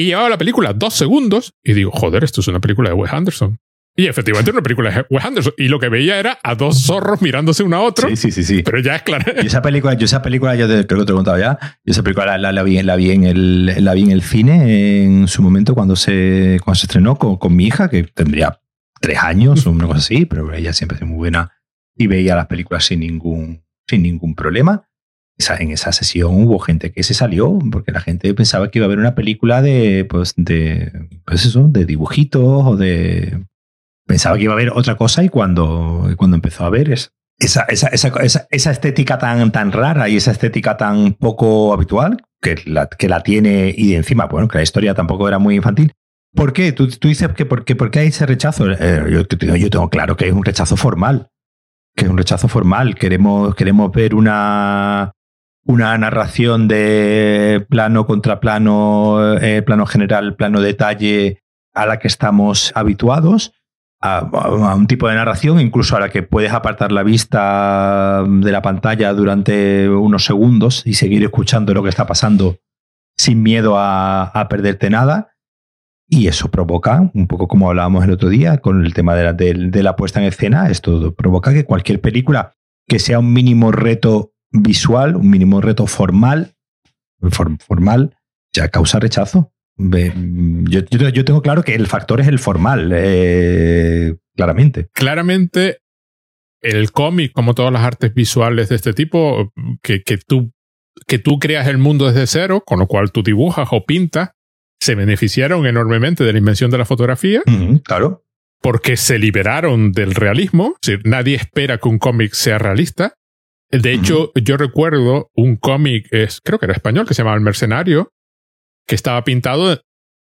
Speaker 1: Y llevaba la película dos segundos y digo, joder, esto es una película de Wes Anderson. Y efectivamente era una película de Wes Anderson. Y lo que veía era a dos zorros mirándose uno a otro.
Speaker 2: Sí, sí, sí. sí.
Speaker 1: Pero ya es claro.
Speaker 2: Yo esa película, yo esa película, yo te- creo que te he contado ya. Yo esa película la, la- la vi, la, vi en el, la vi en el cine en su momento cuando se, cuando se estrenó con, con mi hija, que tendría tres años o una cosa así, pero ella siempre es muy buena y veía las películas sin ningún, sin ningún problema. Esa- en esa sesión hubo gente que se salió porque la gente pensaba que iba a haber una película de, pues, de, pues eso, de dibujitos o de... Pensaba que iba a haber otra cosa y cuando, cuando empezó a ver es, esa, esa, esa, esa, estética tan, tan rara y esa estética tan poco habitual que la, que la tiene y de encima, bueno, que la historia tampoco era muy infantil. ¿Por qué? Tú, tú dices que por qué, por qué hay ese rechazo. Eh, yo, yo tengo claro que es un rechazo formal. Que es un rechazo formal. Queremos, queremos ver una, una narración de plano contra plano, eh, plano general, plano detalle a la que estamos habituados a, un tipo de narración, incluso a la que puedes apartar la vista de la pantalla durante unos segundos y seguir escuchando lo que está pasando sin miedo a, perderte nada. Y eso provoca, un poco como hablábamos el otro día con el tema de la, de la puesta en escena, esto provoca que cualquier película que sea un mínimo reto visual, un mínimo reto formal, for- formal, ya causa rechazo. Yo, yo- yo tengo claro que el factor es el formal, eh, claramente.
Speaker 1: Claramente, el cómic, como todas las artes visuales de este tipo, que, que, tú, que tú creas el mundo desde cero, con lo cual tú dibujas o pintas, se beneficiaron enormemente de la invención de la fotografía
Speaker 2: claro.
Speaker 1: porque se liberaron del realismo. Es decir, nadie espera que un cómic sea realista. De hecho, yo recuerdo un cómic, creo que era español, que se llamaba El Mercenario, que estaba pintado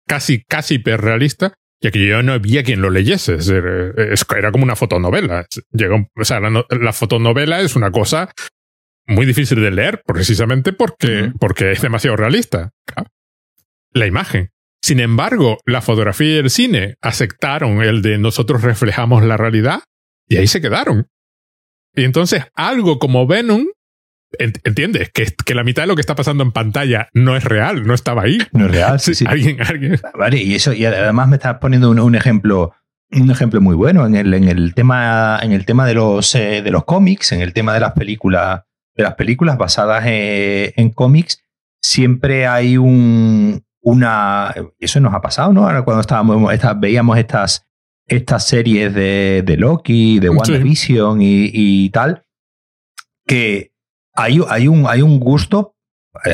Speaker 1: casi, casi hiperrealista, ya que yo no había quien lo leyese. Eh, era como una fotonovela. Llegó, o sea, la, no- la fotonovela es una cosa muy difícil de leer, precisamente porque, porque es demasiado realista. La imagen. Sin embargo, la fotografía y el cine aceptaron el de nosotros reflejamos la realidad y ahí se quedaron. Y entonces algo como Venom, ent- ¿entiendes? Que, que la mitad de lo que está pasando en pantalla no es real, no estaba ahí.
Speaker 2: No es real. Sí, sí.
Speaker 1: Alguien, alguien.
Speaker 2: Vale, y eso, y además me estás poniendo un, un ejemplo, un ejemplo muy bueno en el, en el tema, en el tema de los, eh, de los cómics, en el tema de las películas, de las películas basadas eh, en cómics, siempre hay un, una, eso nos ha pasado, ¿no? Ahora cuando estábamos, esta- veíamos estas, estas series de, de Loki, de
Speaker 1: Sí.
Speaker 2: WandaVision y, y tal, que hay, hay, un, hay un gusto,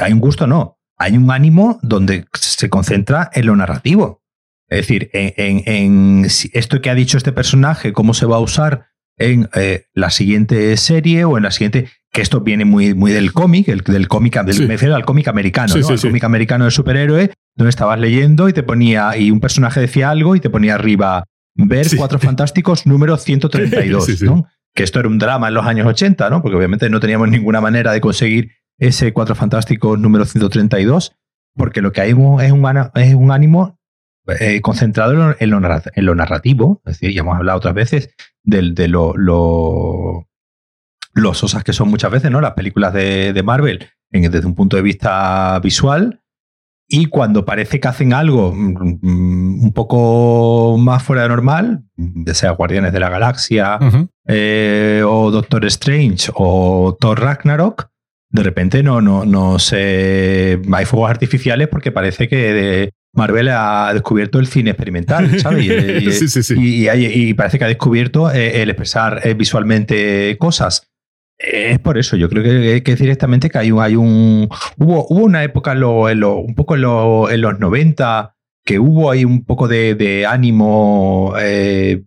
Speaker 2: hay un gusto no, hay un ánimo donde se concentra en lo narrativo. Es decir, en, en- esto que ha dicho este personaje, cómo se va a usar en eh, la siguiente serie o en la siguiente, que esto viene muy, muy del cómic, el, del cómic, del,
Speaker 1: Sí.
Speaker 2: me refiero al cómic americano,
Speaker 1: Sí,
Speaker 2: ¿no?
Speaker 1: sí,
Speaker 2: al
Speaker 1: sí.
Speaker 2: cómic americano de superhéroe, donde estabas leyendo y te ponía, y un personaje decía algo y te ponía arriba, ver
Speaker 1: Sí.
Speaker 2: Cuatro Fantásticos número 132, <laughs>
Speaker 1: Sí, sí.
Speaker 2: ¿no? Que esto era un drama en los años 80, ¿no? Porque obviamente no teníamos ninguna manera de conseguir ese Cuatro Fantásticos número 132, porque lo que hay es un, es un ánimo eh, concentrado en lo, en lo narra- en lo narrativo. Es decir, ya hemos hablado otras veces del- de, lo, lo, lo sosas que son muchas veces, ¿no? Las películas de, de Marvel en- desde un punto de vista visual. Y cuando parece que hacen algo mm, un poco más fuera de normal, ya sea Guardianes de la Galaxia, eh, o Doctor Strange o Thor Ragnarok, de repente no, no, no se. Hay fuegos artificiales porque parece que de- Marvel ha descubierto el cine experimental, <laughs> ¿sabes? Y,
Speaker 1: sí, sí, sí.
Speaker 2: y, y hay- y parece que ha descubierto eh, el expresar eh, visualmente cosas. Es por eso, yo creo que, que directamente que hay un, hay un hubo, hubo una época en lo- en lo- un poco en, lo- en los 90 que hubo ahí un poco de, de ánimo eh,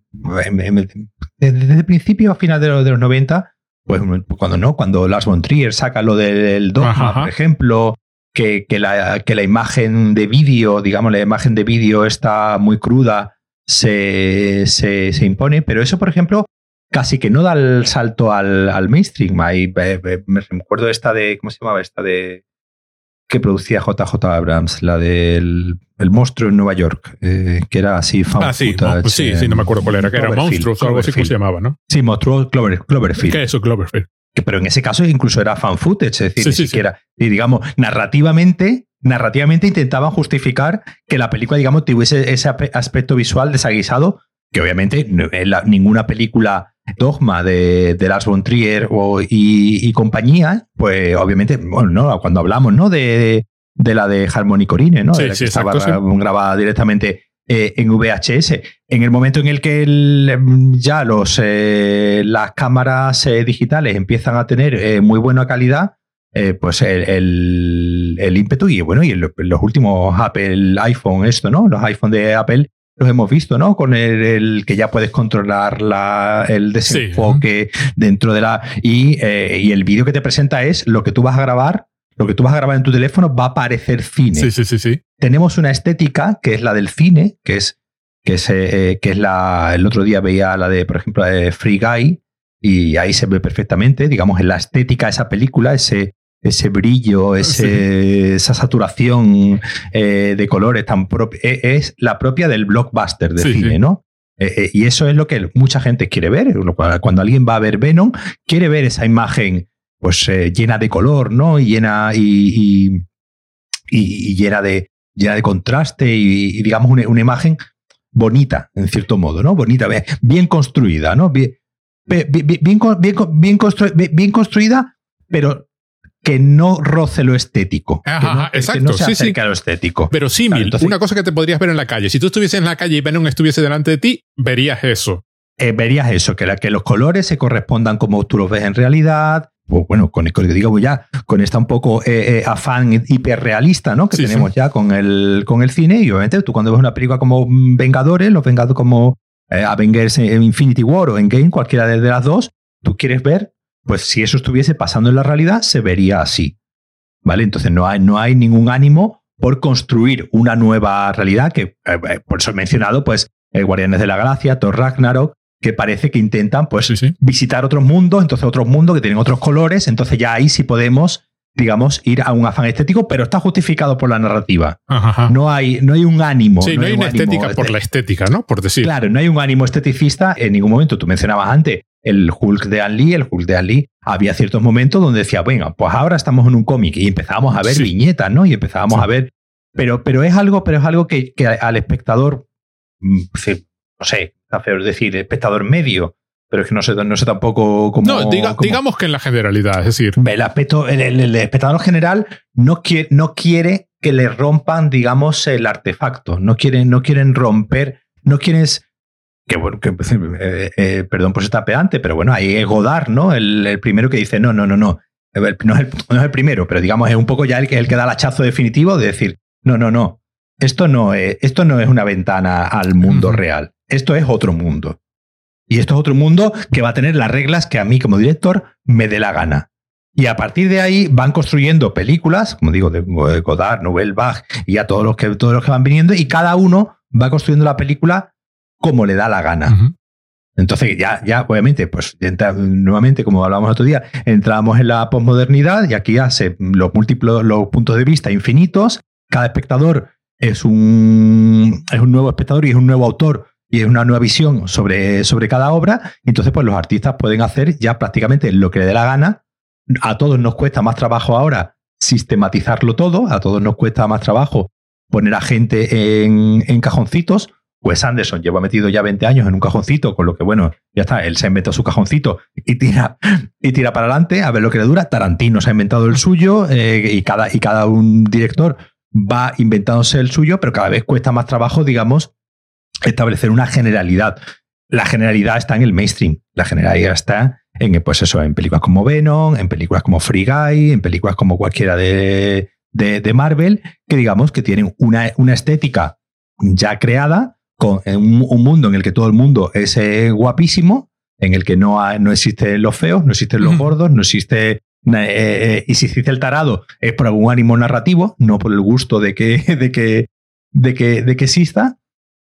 Speaker 2: desde, desde el principio a final de los, de los 90, pues cuando no, cuando Lars von Trier saca lo del dogma,
Speaker 1: Ajá, ajá.
Speaker 2: por ejemplo, que, que la, que la imagen de vídeo, digamos, la imagen de vídeo está muy cruda, se, se, se impone, pero eso, por ejemplo, casi que no da el salto al, al mainstream. Ahí, eh, eh, me recuerdo esta de, ¿cómo se llamaba? Esta de que producía JJ Abrams, la del el monstruo en Nueva York, eh, que era así
Speaker 1: Ah, sí,
Speaker 2: footage,
Speaker 1: mo- sí, sí, no me acuerdo cuál era, que era Monstruos o algo así como se llamaba, ¿no?
Speaker 2: Sí, monstruo Clover, Cloverfield.
Speaker 1: ¿Qué es eso, Cloverfield?
Speaker 2: Que- pero en ese caso incluso era fan footage, es decir,
Speaker 1: Sí,
Speaker 2: ni
Speaker 1: sí, sí.
Speaker 2: siquiera, y digamos, narrativamente narrativamente intentaban justificar que la película, digamos, tuviese ese aspecto visual desaguisado, que obviamente ninguna película dogma de, de Lars von Trier y, compañía, pues obviamente, bueno, ¿no? cuando hablamos ¿no? de, de la de Harmony Corine, ¿no?
Speaker 1: Sí, sí,
Speaker 2: estaba
Speaker 1: exacto,
Speaker 2: grabada directamente eh, en VHS. En el momento en el que ya los, eh, las cámaras eh, digitales empiezan a tener muy buena calidad, pues el, el, ímpetu y bueno, y los últimos Apple iPhone, esto, ¿no? Los iPhone de Apple los hemos visto, ¿no? Con el, que ya puedes controlar la, el desenfoque dentro de la... Y, y el vídeo que te presenta es lo que tú vas a grabar lo que tú vas a grabar en tu teléfono va a parecer cine.
Speaker 1: Sí, sí, sí, sí.
Speaker 2: Tenemos una estética que es la del cine, que es, que es, eh, que es la. El otro día veía la de, por ejemplo, de Free Guy, y ahí se ve perfectamente, digamos, en la estética de esa película, ese, ese brillo, ese, esa saturación eh, de colores tan propia, e, es la propia del blockbuster de cine, ¿no? Eh, y eso es lo que mucha gente quiere ver. Cuando alguien va a ver Venom, quiere ver esa imagen pues eh, llena de color, ¿no? Y llena, y, y, llena, de, llena de contraste y, digamos una, imagen bonita, en cierto modo, ¿no? Bonita, bien construida, ¿no? Bien, bien, bien, bien, bien construida, pero que no roce lo estético.
Speaker 1: Ajá,
Speaker 2: que
Speaker 1: exacto.
Speaker 2: se acerque a lo estético.
Speaker 1: Pero sí, una cosa que te podrías ver en la calle. Si tú estuvieses en la calle y Venom estuviese delante de ti, verías eso.
Speaker 2: Eh, verías eso, que, la, que los colores se correspondan como tú los ves en realidad, pues bueno, con, con, digamos ya, con esta un poco eh, eh, afán hiperrealista, ¿no? Que tenemos ya con el, con el cine. Y obviamente tú cuando ves una película como Vengadores, los Vengadores como Avengers en Infinity War o en Game, cualquiera de, las dos, tú quieres ver, pues si eso estuviese pasando en la realidad, se vería así. ¿Vale? Entonces no hay, no hay ningún ánimo por construir una nueva realidad, que por eso he mencionado, pues, Guardianes de la Galaxia, Thor Ragnarok, que parece que intentan pues visitar otros mundos, entonces otros mundos que tienen otros colores, entonces ya ahí sí podemos digamos, ir a un afán estético, pero está justificado por la narrativa. No, hay, no hay un ánimo.
Speaker 1: Sí, no, hay, una estética por la estética, ¿no? Por decir.
Speaker 2: Claro, no hay un ánimo esteticista en ningún momento. Tú mencionabas antes el Hulk de Lee, el Hulk de Lee, había ciertos momentos donde decía, bueno, pues ahora estamos en un cómic y empezábamos a ver viñetas, ¿no? Y empezábamos a ver. Pero, pero es algo, pero es algo que, que al espectador, mm, no sé, es decir, espectador medio, pero es que no sé, no sé tampoco cómo.
Speaker 1: No, digamos que en la generalidad, es decir.
Speaker 2: El, aspecto, el, espectador general no quiere, no quiere que le rompan, digamos, el artefacto. No quieren, no quieren romper, no quieres. Que bueno, que, eh, eh, perdón por ser tapeante, pero bueno, ahí es Godard, ¿no? El, primero que dice, no, no, no, no. No es, el, no es el primero, pero digamos, es un poco ya el que, el que da el hachazo definitivo de decir, no, no, no. Esto no es, esto no es una ventana al mundo real. Esto es otro mundo. Y esto es otro mundo que va a tener las reglas que a mí como director me dé la gana. Y a partir de ahí van construyendo películas, como digo, de Godard, Nouvelle Bach y a todos los que, todos los que van viniendo, y cada uno va construyendo la película como le da la gana. Entonces, ya, ya, obviamente, pues nuevamente, como hablábamos otro día, entramos en la posmodernidad y aquí hace los múltiples, los puntos de vista infinitos. Cada espectador es un, es un nuevo espectador y es un nuevo autor y es una nueva visión sobre, sobre cada obra. Y entonces, pues los artistas pueden hacer ya prácticamente lo que le dé la gana. A todos nos cuesta más trabajo ahora sistematizarlo todo, a todos nos cuesta más trabajo poner a gente en, en cajoncitos. Pues Anderson lleva metido ya 20 años en un cajoncito, con lo que, bueno, ya está, él se ha inventado su cajoncito y tira, y tira para adelante a ver lo que le dura. Tarantino se ha inventado el suyo eh, y, cada, y cada un director va inventándose el suyo, pero cada vez cuesta más trabajo, digamos, establecer una generalidad. La generalidad está en el mainstream, la generalidad está en, pues eso, en películas como Venom, en películas como Free Guy, en películas como cualquiera de, de, Marvel, que digamos que tienen una, una estética ya creada, con un, mundo en el que todo el mundo es eh, guapísimo, en el que no, no existen los feos, no existen los gordos, no existe eh, eh, y si existe el tarado es por algún ánimo narrativo, no por el gusto de que, <laughs> de que, de que, de que exista.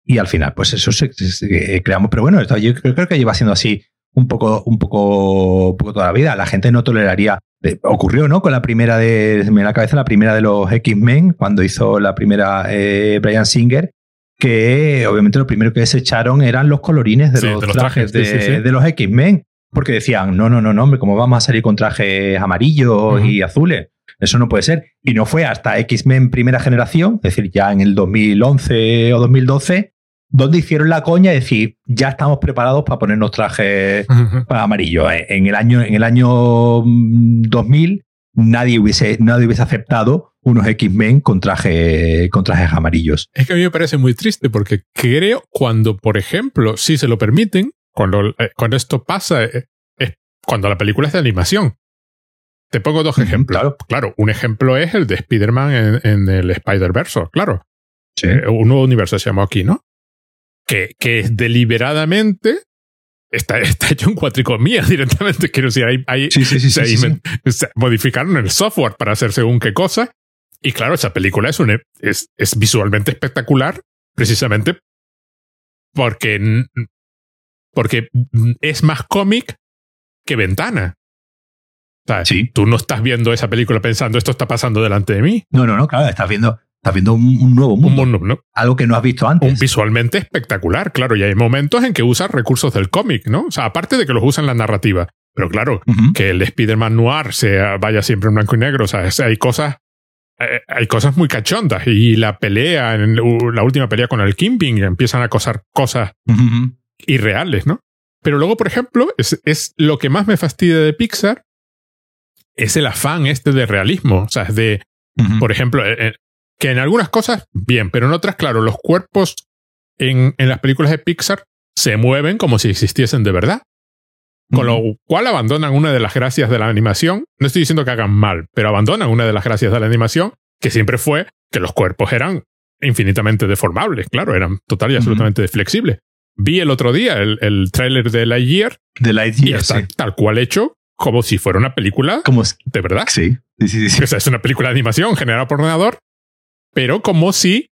Speaker 2: Y al final, pues eso se, eh, creamos. Pero bueno, esto, yo creo, que lleva siendo así un poco, un poco, poco toda la vida. La gente no toleraría. Eh, ocurrió, ¿no? Con la primera de. Me la cabeza la primera de los X-Men, cuando hizo la primera eh, Brian Singer, que obviamente lo primero que desecharon eran los colorines de, los, trajes, de, de, los X-Men. Porque decían, no, no, no, no, hombre, ¿cómo vamos a salir con trajes amarillos y azules? eso no puede ser. Y no fue hasta X-Men primera generación, es decir, ya en el 2011 o 2012, donde hicieron la coña de decir, ya estamos preparados para ponernos trajes amarillos. Eh, en el año, en el año 2000 mm, nadie hubiese, nadie hubiese aceptado unos X-Men con, traje, con trajes amarillos.
Speaker 1: Es que a mí me parece muy triste porque creo cuando, por ejemplo, si se lo permiten, cuando, eh, cuando esto pasa, eh, es cuando la película es de animación. Te pongo dos ejemplos. Claro. un ejemplo es el de Spider-Man en, el Spider-Verse, claro. Sí. un nuevo universo se llamó aquí, ¿no? que, que deliberadamente está, está hecho en cuatricomías <laughs> directamente. Quiero decir, hay, hay sí, sí, sí, modificaron el software para hacer según qué cosa. Y claro, esa película es, un, es, es visualmente espectacular, precisamente porque, porque es más cómic que ventana. O sea, Tú no estás viendo esa película pensando esto está pasando delante de mí.
Speaker 2: No, no, no, claro, estás viendo Estás viendo un, nuevo mundo. Algo que no has visto antes.
Speaker 1: Un visualmente espectacular, claro. Y hay momentos en que usa recursos del cómic, ¿no? O sea, aparte de que los usa en la narrativa. Pero claro, que el Spider-Man noir sea, vaya siempre en blanco y negro. O sea, hay cosas. Eh, hay cosas muy cachondas. Y la pelea, en la última pelea con el Kingpin, empiezan a acosar cosas irreales, ¿no? Pero luego, por ejemplo, es, es lo que más me fastidia de Pixar, es el afán este de realismo. O sea, es de, por ejemplo, eh, que en algunas cosas, bien, pero en otras, claro, los cuerpos en, en las películas de Pixar se mueven como si existiesen de verdad. Con lo cual abandonan una de las gracias de la animación. No estoy diciendo que hagan mal, pero abandonan una de las gracias de la animación, que siempre fue que los cuerpos eran infinitamente deformables, claro, eran total y absolutamente flexibles. Vi el otro día el, el tráiler de Lightyear.
Speaker 2: De Lightyear, y
Speaker 1: está tal cual hecho como si fuera una película como de verdad.
Speaker 2: Sí, sí, sí. sí.
Speaker 1: O sea, es una película de animación generada por ordenador pero como si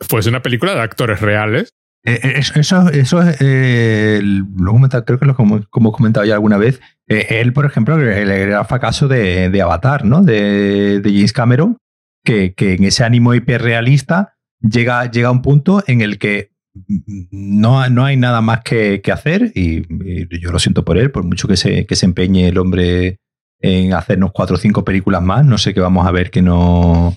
Speaker 1: fuese una película de actores reales.
Speaker 2: Eh, eh, eso, eso es, eh, lo creo que lo como, como he comentado ya alguna vez. él, por ejemplo, el, el fracaso de, Avatar, ¿no? De, James Cameron, que, en ese ánimo hiperrealista llega, llega a un punto en el que no, no hay nada más que, que hacer y, y, yo lo siento por él, por mucho que se, que se empeñe el hombre en hacernos cuatro o cinco películas más, no sé qué vamos a ver que no,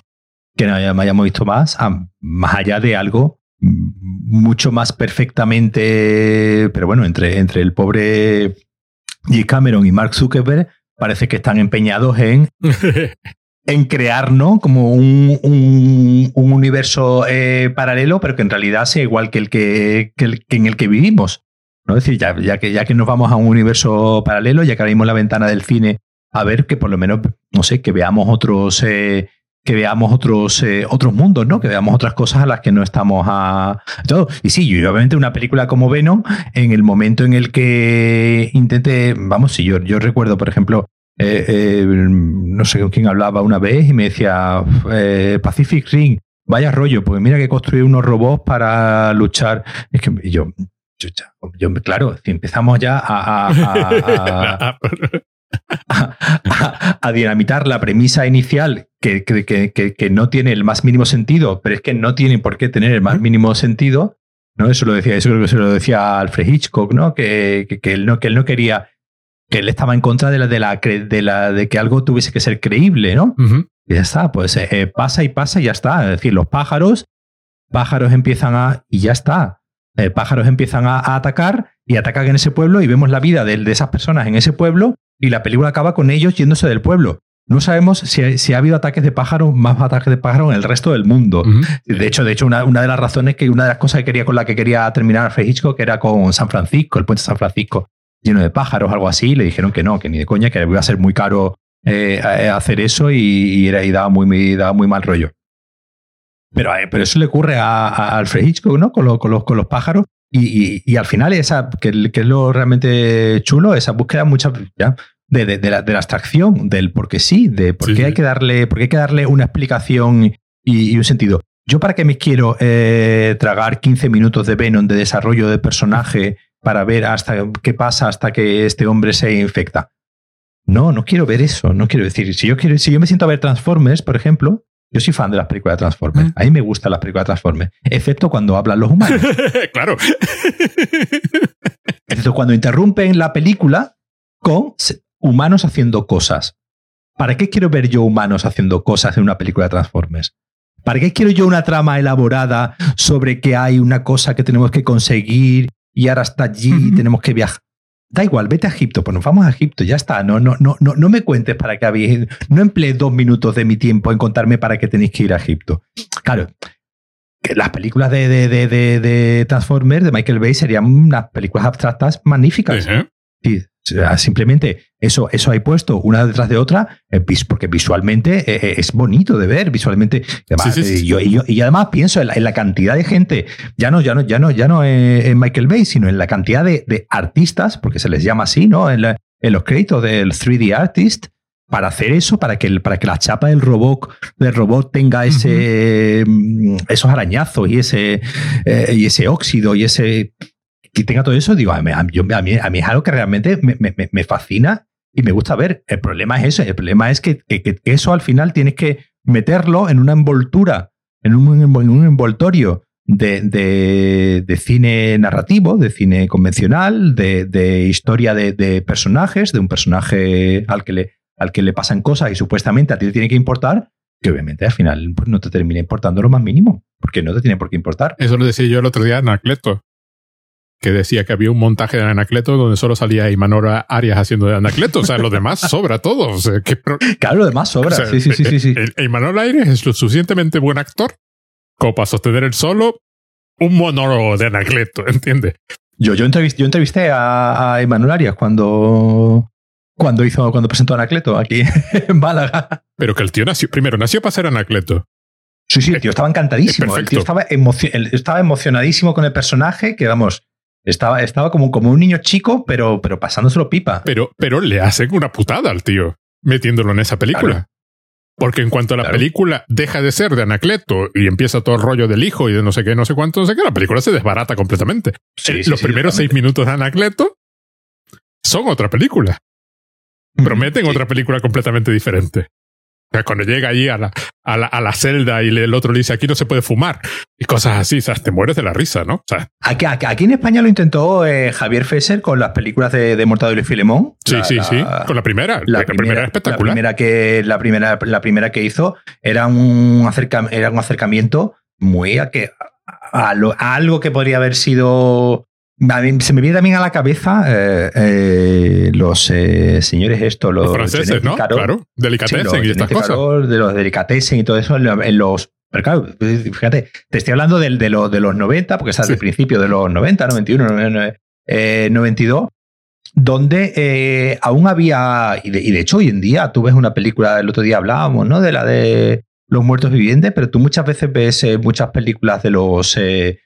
Speaker 2: que no hayamos visto más, más allá de algo mucho más perfectamente, pero bueno, entre, entre el pobre G. Cameron y Mark Zuckerberg parece que están empeñados en, <laughs> en crear ¿no? como un, un, universo eh, paralelo, pero que en realidad sea igual que el que, en el que vivimos. ¿no? Es decir, ya, ya, que, ya que nos vamos a un universo paralelo, ya que abrimos la ventana del cine, a ver que por lo menos, no sé, que veamos otros... Eh, que veamos otros, eh, otros mundos, ¿no? Que veamos otras cosas a las que no estamos a todo. Y sí, yo obviamente una película como Venom, en el momento en el que intente, vamos, si yo, yo recuerdo, por ejemplo, eh, eh, no sé con quién hablaba una vez y me decía, Pacific Ring, vaya rollo, porque mira que construí unos robots para luchar. Es que yo, yo, claro, si empezamos ya a a, <laughs> <laughs> <laughs> dinamitar la premisa inicial que, que, no tiene el más mínimo sentido, pero es que no tiene por qué tener el más mínimo sentido. ¿no? Eso lo decía, eso creo que se lo decía Alfred Hitchcock, ¿no? Que, él no, que él no quería, que él estaba en contra de la, de la, de la, de que algo tuviese que ser creíble, ¿no? Y ya está, pues eh, eh, pasa y pasa y ya está. Es decir, los pájaros, pájaros empiezan a, y ya está. Eh, pájaros empiezan a, a, atacar y atacan en ese pueblo y vemos la vida de, de esas personas en ese pueblo y la película acaba con ellos yéndose del pueblo. No sabemos si, ha habido ataques de pájaros, más ataques de pájaros en el resto del mundo. De hecho, de hecho una, de las razones que una de las cosas que quería con la que quería terminar Alfred Hitchcock era con San Francisco, el puente de San Francisco, lleno de pájaros, algo así. Le dijeron que no, que ni de coña, que iba a ser muy caro eh, hacer eso y, era, y daba, muy, muy, mal rollo. Pero, eh, pero eso le ocurre a, Alfred Hitchcock, ¿no? Con, con, los, con los pájaros. Y, al final, esa, que, es lo realmente chulo, esa búsqueda mucha, ya, de, de, la, de, la, abstracción, del por qué sí, de por qué hay que darle, por qué hay que darle una explicación y, un sentido. Yo para qué me quiero eh, tragar 15 minutos de Venom de desarrollo de personaje para ver hasta qué pasa hasta que este hombre se infecta. No, no quiero ver eso. No quiero decir, si yo, quiero, si yo me siento a ver Transformers, por ejemplo, yo soy fan de las películas de Transformers. Mm. A mí me gustan las películas de Transformers, excepto cuando hablan los humanos. <laughs>
Speaker 1: claro. <laughs>
Speaker 2: excepto cuando interrumpen la película con humanos haciendo cosas. ¿Para qué quiero ver yo humanos haciendo cosas en una película de Transformers? ¿Para qué quiero yo una trama elaborada sobre que hay una cosa que tenemos que conseguir y ahora está allí y tenemos que viajar? Da igual, vete a Egipto, pues nos vamos a Egipto, ya está. No, no, no, no, no me cuentes para qué habéis. No empleé dos minutos de mi tiempo en contarme para qué tenéis que ir a Egipto. Claro, que las películas de, de, de, de, Transformers de Michael Bay serían unas películas abstractas magníficas. Sí, simplemente eso, eso hay puesto una detrás de otra, eh, porque visualmente eh, eh, es bonito de ver, visualmente. y, además pienso en la, cantidad de gente, ya no, ya no, ya no, ya no en Michael Bay, sino en la cantidad de, artistas, porque se les llama así, ¿no? En, los créditos del 3D Artist, para hacer eso, para que, para que la chapa del robot, del robot tenga ese, mm, esos arañazos y ese, y ese óxido y ese que tenga todo eso, digo, a mí, a mí, es algo que realmente me, fascina y me gusta ver. El problema es eso, el problema es que, eso al final tienes que meterlo en una envoltura, en un, envoltorio de, cine narrativo, de cine convencional, de, historia de, personajes, de un personaje al que, le, al que le pasan cosas y supuestamente a ti te tiene que importar, que obviamente al final pues, no te termina importando lo más mínimo, porque no te tiene por qué importar.
Speaker 1: Eso lo decía yo el otro día en Anacleto que decía que había un montaje de Anacleto donde solo salía Imanora Arias haciendo de Anacleto. O sea, lo demás <laughs> sobra todo.
Speaker 2: Claro, lo demás sobra. sí, sí, sí, sí.
Speaker 1: Imanol Arias es lo suficientemente buen actor como para sostener el solo un monólogo de Anacleto, ¿entiendes?
Speaker 2: Yo, yo, entrevisté, yo entrevisté a, a Imanol Arias cuando, cuando hizo, cuando presentó Anacleto aquí <laughs> en Málaga.
Speaker 1: Pero que el tío nació, primero nació para ser Anacleto.
Speaker 2: Sí, sí, el tío estaba encantadísimo. El tío estaba, estaba emocionadísimo con el personaje, que vamos, estaba, estaba como, como un niño chico, pero, pero pasándoselo pipa.
Speaker 1: Pero, pero le hacen una putada al tío metiéndolo en esa película. Porque en cuanto a la película deja de ser de Anacleto y empieza todo el rollo del hijo y de no sé qué, no sé cuánto, no sé qué, la película se desbarata completamente. Los primeros seis minutos de Anacleto son otra película. Prometen otra película completamente diferente cuando llega allí a la, a la, a la celda y el otro le dice aquí no se puede fumar y cosas así, o sea, te mueres de la risa, ¿no? O sea,
Speaker 2: aquí, aquí, en España lo intentó eh, Javier Fesser con las películas de, de Mortadelo y Filemón.
Speaker 1: Sí, sí, sí, con la primera. La, primera, espectacular.
Speaker 2: La primera, que, la, primera, la primera que hizo era un, acerca, era un acercamiento muy a que a, a algo que podría haber sido se me viene también a la cabeza eh, eh, los eh, señores estos, los,
Speaker 1: franceses, ¿no? claro, delicatessen y estas
Speaker 2: cosas. de los delicatessen y todo eso en los... Pero claro, fíjate, te estoy hablando de, de, de los 90, porque estás sí. al principio de los 90, 91, 92, donde aún había, y de, y de, hecho hoy en día, tú ves una película, el otro día hablábamos, ¿no? De la de los muertos vivientes, pero tú muchas veces ves muchas películas de los, de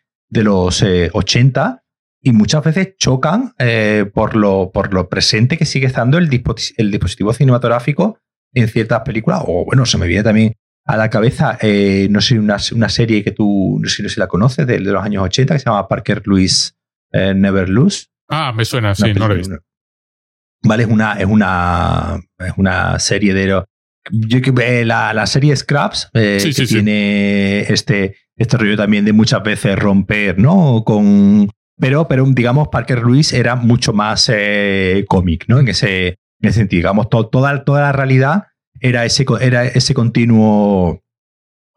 Speaker 2: los 80 y muchas veces chocan eh, por, lo, por lo presente que sigue estando el, el, dispositivo cinematográfico en ciertas películas. O bueno, se me viene también a la cabeza, eh, no sé, una, una, serie que tú, no sé si la conoces, de, de, los años 80, que se llama Parker Lewis eh, Never Lose.
Speaker 1: Ah, me suena, sí, no lo he visto.
Speaker 2: Vale, es una, es una, es una serie de... Yo, la, la serie Scraps sí, que tiene este, este rollo también de muchas veces romper, ¿no? Con, pero, pero digamos, Parker Lewis era mucho más eh, cómic, ¿no? En ese, en ese sentido, digamos, toda, toda la realidad era ese, era ese continuo.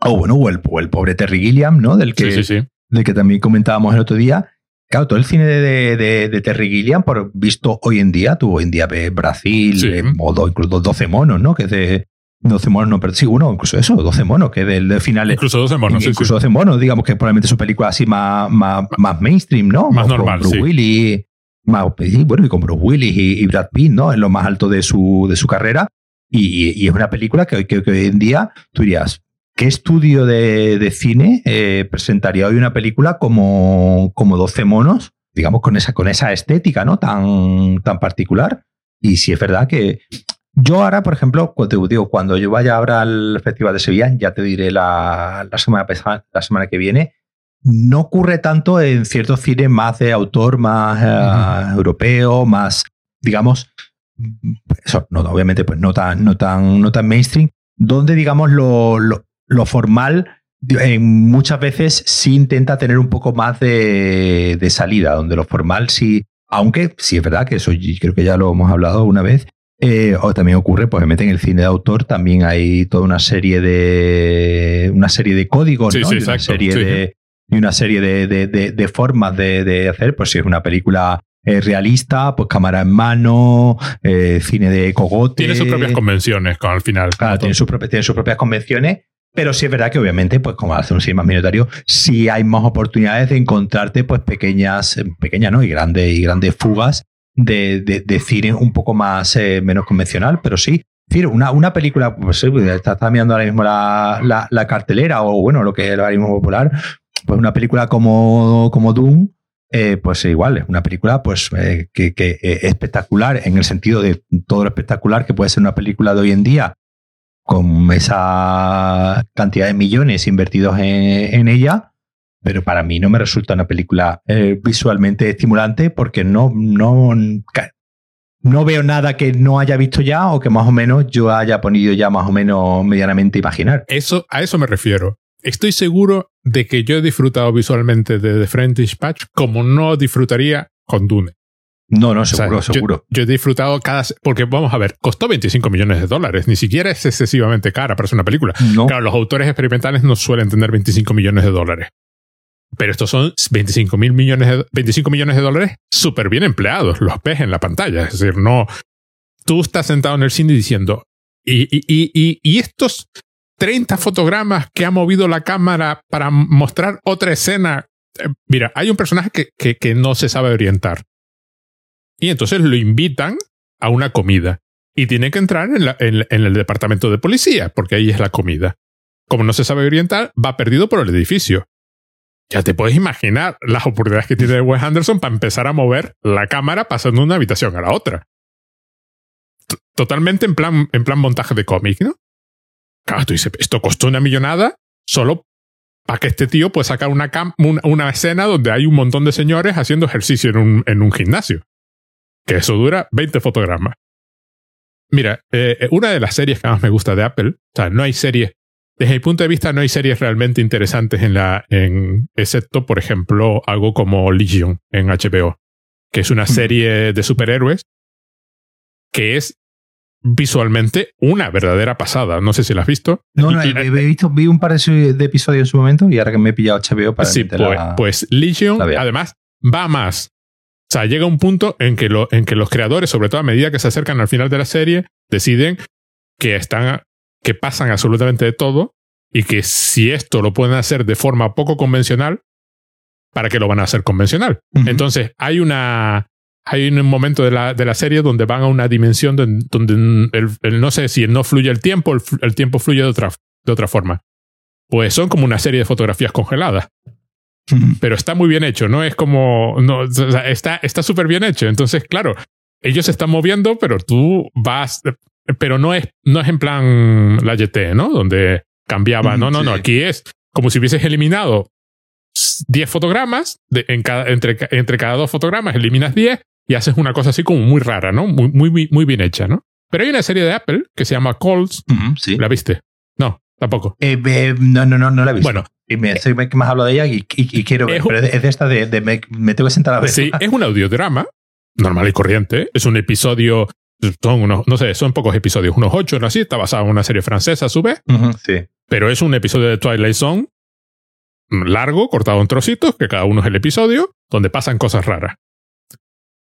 Speaker 2: Oh, bueno, o el, el pobre Terry Gilliam, ¿no? Del que, Del que también comentábamos el otro día. Claro, todo el cine de, de, Terry Gilliam, por visto hoy en día, tú hoy en día ves Brasil, modo, incluso 12 monos, ¿no? Que es de, 12 monos, no, pero sí, uno, incluso eso, 12 monos, que del de final.
Speaker 1: Incluso 12 monos,
Speaker 2: sí, Incluso 12 monos, digamos que probablemente su película así más, más, más mainstream, ¿no?
Speaker 1: Más normal.
Speaker 2: Bruce Willis, más, bueno, y con Bruce Willis y, Brad Pitt, ¿no? En lo más alto de su, de su carrera. Y, y es una película que, que, que, hoy en día tú dirías, ¿qué estudio de, de cine eh, presentaría hoy una película como, como 12 monos? Digamos, con esa, con esa estética, ¿no? Tan, tan particular. Y si es verdad que yo ahora, por ejemplo, cuando, digo, cuando yo vaya ahora al Festival de Sevilla, ya te diré la, semana, la semana que viene, no ocurre tanto en ciertos cines más de autor, más eh, europeo, más, digamos, eso, no, obviamente, pues no tan, no tan, no tan mainstream, donde, digamos, lo, lo, formal muchas veces sí intenta tener un poco más de, de salida, donde lo formal sí, aunque sí es verdad que eso creo que ya lo hemos hablado una vez, Eh, o también ocurre, pues en el cine de autor también hay toda una serie de una serie de códigos, ¿no? y, una serie de, y una serie de, de, formas de, hacer, pues si es una película eh, realista, pues cámara en mano, eh, cine de cogote.
Speaker 1: Tiene sus propias convenciones con, al final.
Speaker 2: Claro, tiene sus, propias, tiene sus propias convenciones, pero sí es verdad que obviamente, pues como hace un cine más minoritario, sí hay más oportunidades de encontrarte pues pequeñas, pequeñas, ¿no? Y grandes, y grandes fugas de, de, cine un poco más eh, menos convencional, pero sí. una, una película, pues está, mirando ahora mismo la, la, cartelera o bueno, lo que es el mismo popular, pues una película como, como Doom, eh, pues igual, es una película pues eh, que, que es espectacular en el sentido de todo lo espectacular que puede ser una película de hoy en día con esa cantidad de millones invertidos en, ella, pero para mí no me resulta una película eh, visualmente estimulante porque no, no, no veo nada que no haya visto ya o que más o menos yo haya ponido ya más o menos medianamente imaginar.
Speaker 1: Eso, a eso me refiero. Estoy seguro de que yo he disfrutado visualmente de The French Patch como no disfrutaría con Dune.
Speaker 2: No, no, seguro, seguro.
Speaker 1: Yo, he disfrutado cada. Porque vamos a ver, costó 25 millones de dólares. Ni siquiera es excesivamente cara para ser una película. Claro, los autores experimentales no suelen tener 25 millones de dólares. Pero estos son 25 mil millones de, 25 millones de dólares súper bien empleados. Los ves en la pantalla. Es decir, no. Tú estás sentado en el cine diciendo. Y, y, y, y estos 30 fotogramas que ha movido la cámara para mostrar otra escena. Eh, mira, hay un personaje que, que, no se sabe orientar y entonces lo invitan a una comida. Y tiene que entrar en, el departamento de policía, porque ahí es la comida. Como no se sabe orientar, va perdido por el edificio. Ya te puedes imaginar las oportunidades que tiene Wes Anderson para empezar a mover la cámara pasando de una habitación a la otra. totalmente en plan, en plan montaje de cómic, ¿no? Claro, tú dices, esto costó una millonada solo para que este tío pueda sacar una, escena donde hay un montón de señores haciendo ejercicio en un, en un gimnasio que eso dura 20 fotogramas. Mira, eh, eh, una de las series que más me gusta de Apple, o sea, no hay series, desde mi punto de vista, no hay series realmente interesantes en la, en, excepto, por ejemplo, algo como Legion en HBO, que es una serie de superhéroes que es visualmente una verdadera pasada. No sé si la has visto.
Speaker 2: No, no, he, visto, vi un par de episodios en su momento y ahora que me he pillado HBO para
Speaker 1: Sí, pues, pues Legion, además, va más o sea, llega un punto en que, lo, en que los creadores, sobre todo a medida que se acercan al final de la serie, deciden que están que pasan absolutamente de todo y que si esto lo pueden hacer de forma poco convencional, ¿para qué lo van a hacer convencional? Entonces, hay una hay un momento de la, de la serie donde van a una dimensión donde, el, no sé si no fluye el tiempo, el, tiempo fluye de otra, de otra forma. Pues son como una serie de fotografías congeladas pero está muy bien hecho, no es como, no, está súper bien hecho. Entonces, claro, ellos se están moviendo, pero tú vas, pero no es, no es en plan la YT, ¿no? Donde cambiaba, no, no, no, aquí es como si hubieses eliminado 10 fotogramas, de, en cada, entre, entre cada dos fotogramas eliminas 10 y haces una cosa así como muy rara, ¿no? Muy, muy, muy bien hecha, ¿no? Pero hay una serie de Apple que se llama Calls. ¿La viste? No, tampoco.
Speaker 2: Eh, no, no, no, no la he visto. Bueno, y me, soy que más hablo de ella y, quiero ver, pero es de esta de, me, tengo que sentar a ver.
Speaker 1: Sí, es un <laughs> audiodrama normal y corriente. Es un episodio, son unos, no sé, son pocos episodios, unos ocho, no así. Está basado en una serie francesa, a su vez.
Speaker 2: sí.
Speaker 1: Pero es un episodio de Twilight Zone largo, cortado en trocitos, que cada uno es el episodio, donde pasan cosas raras.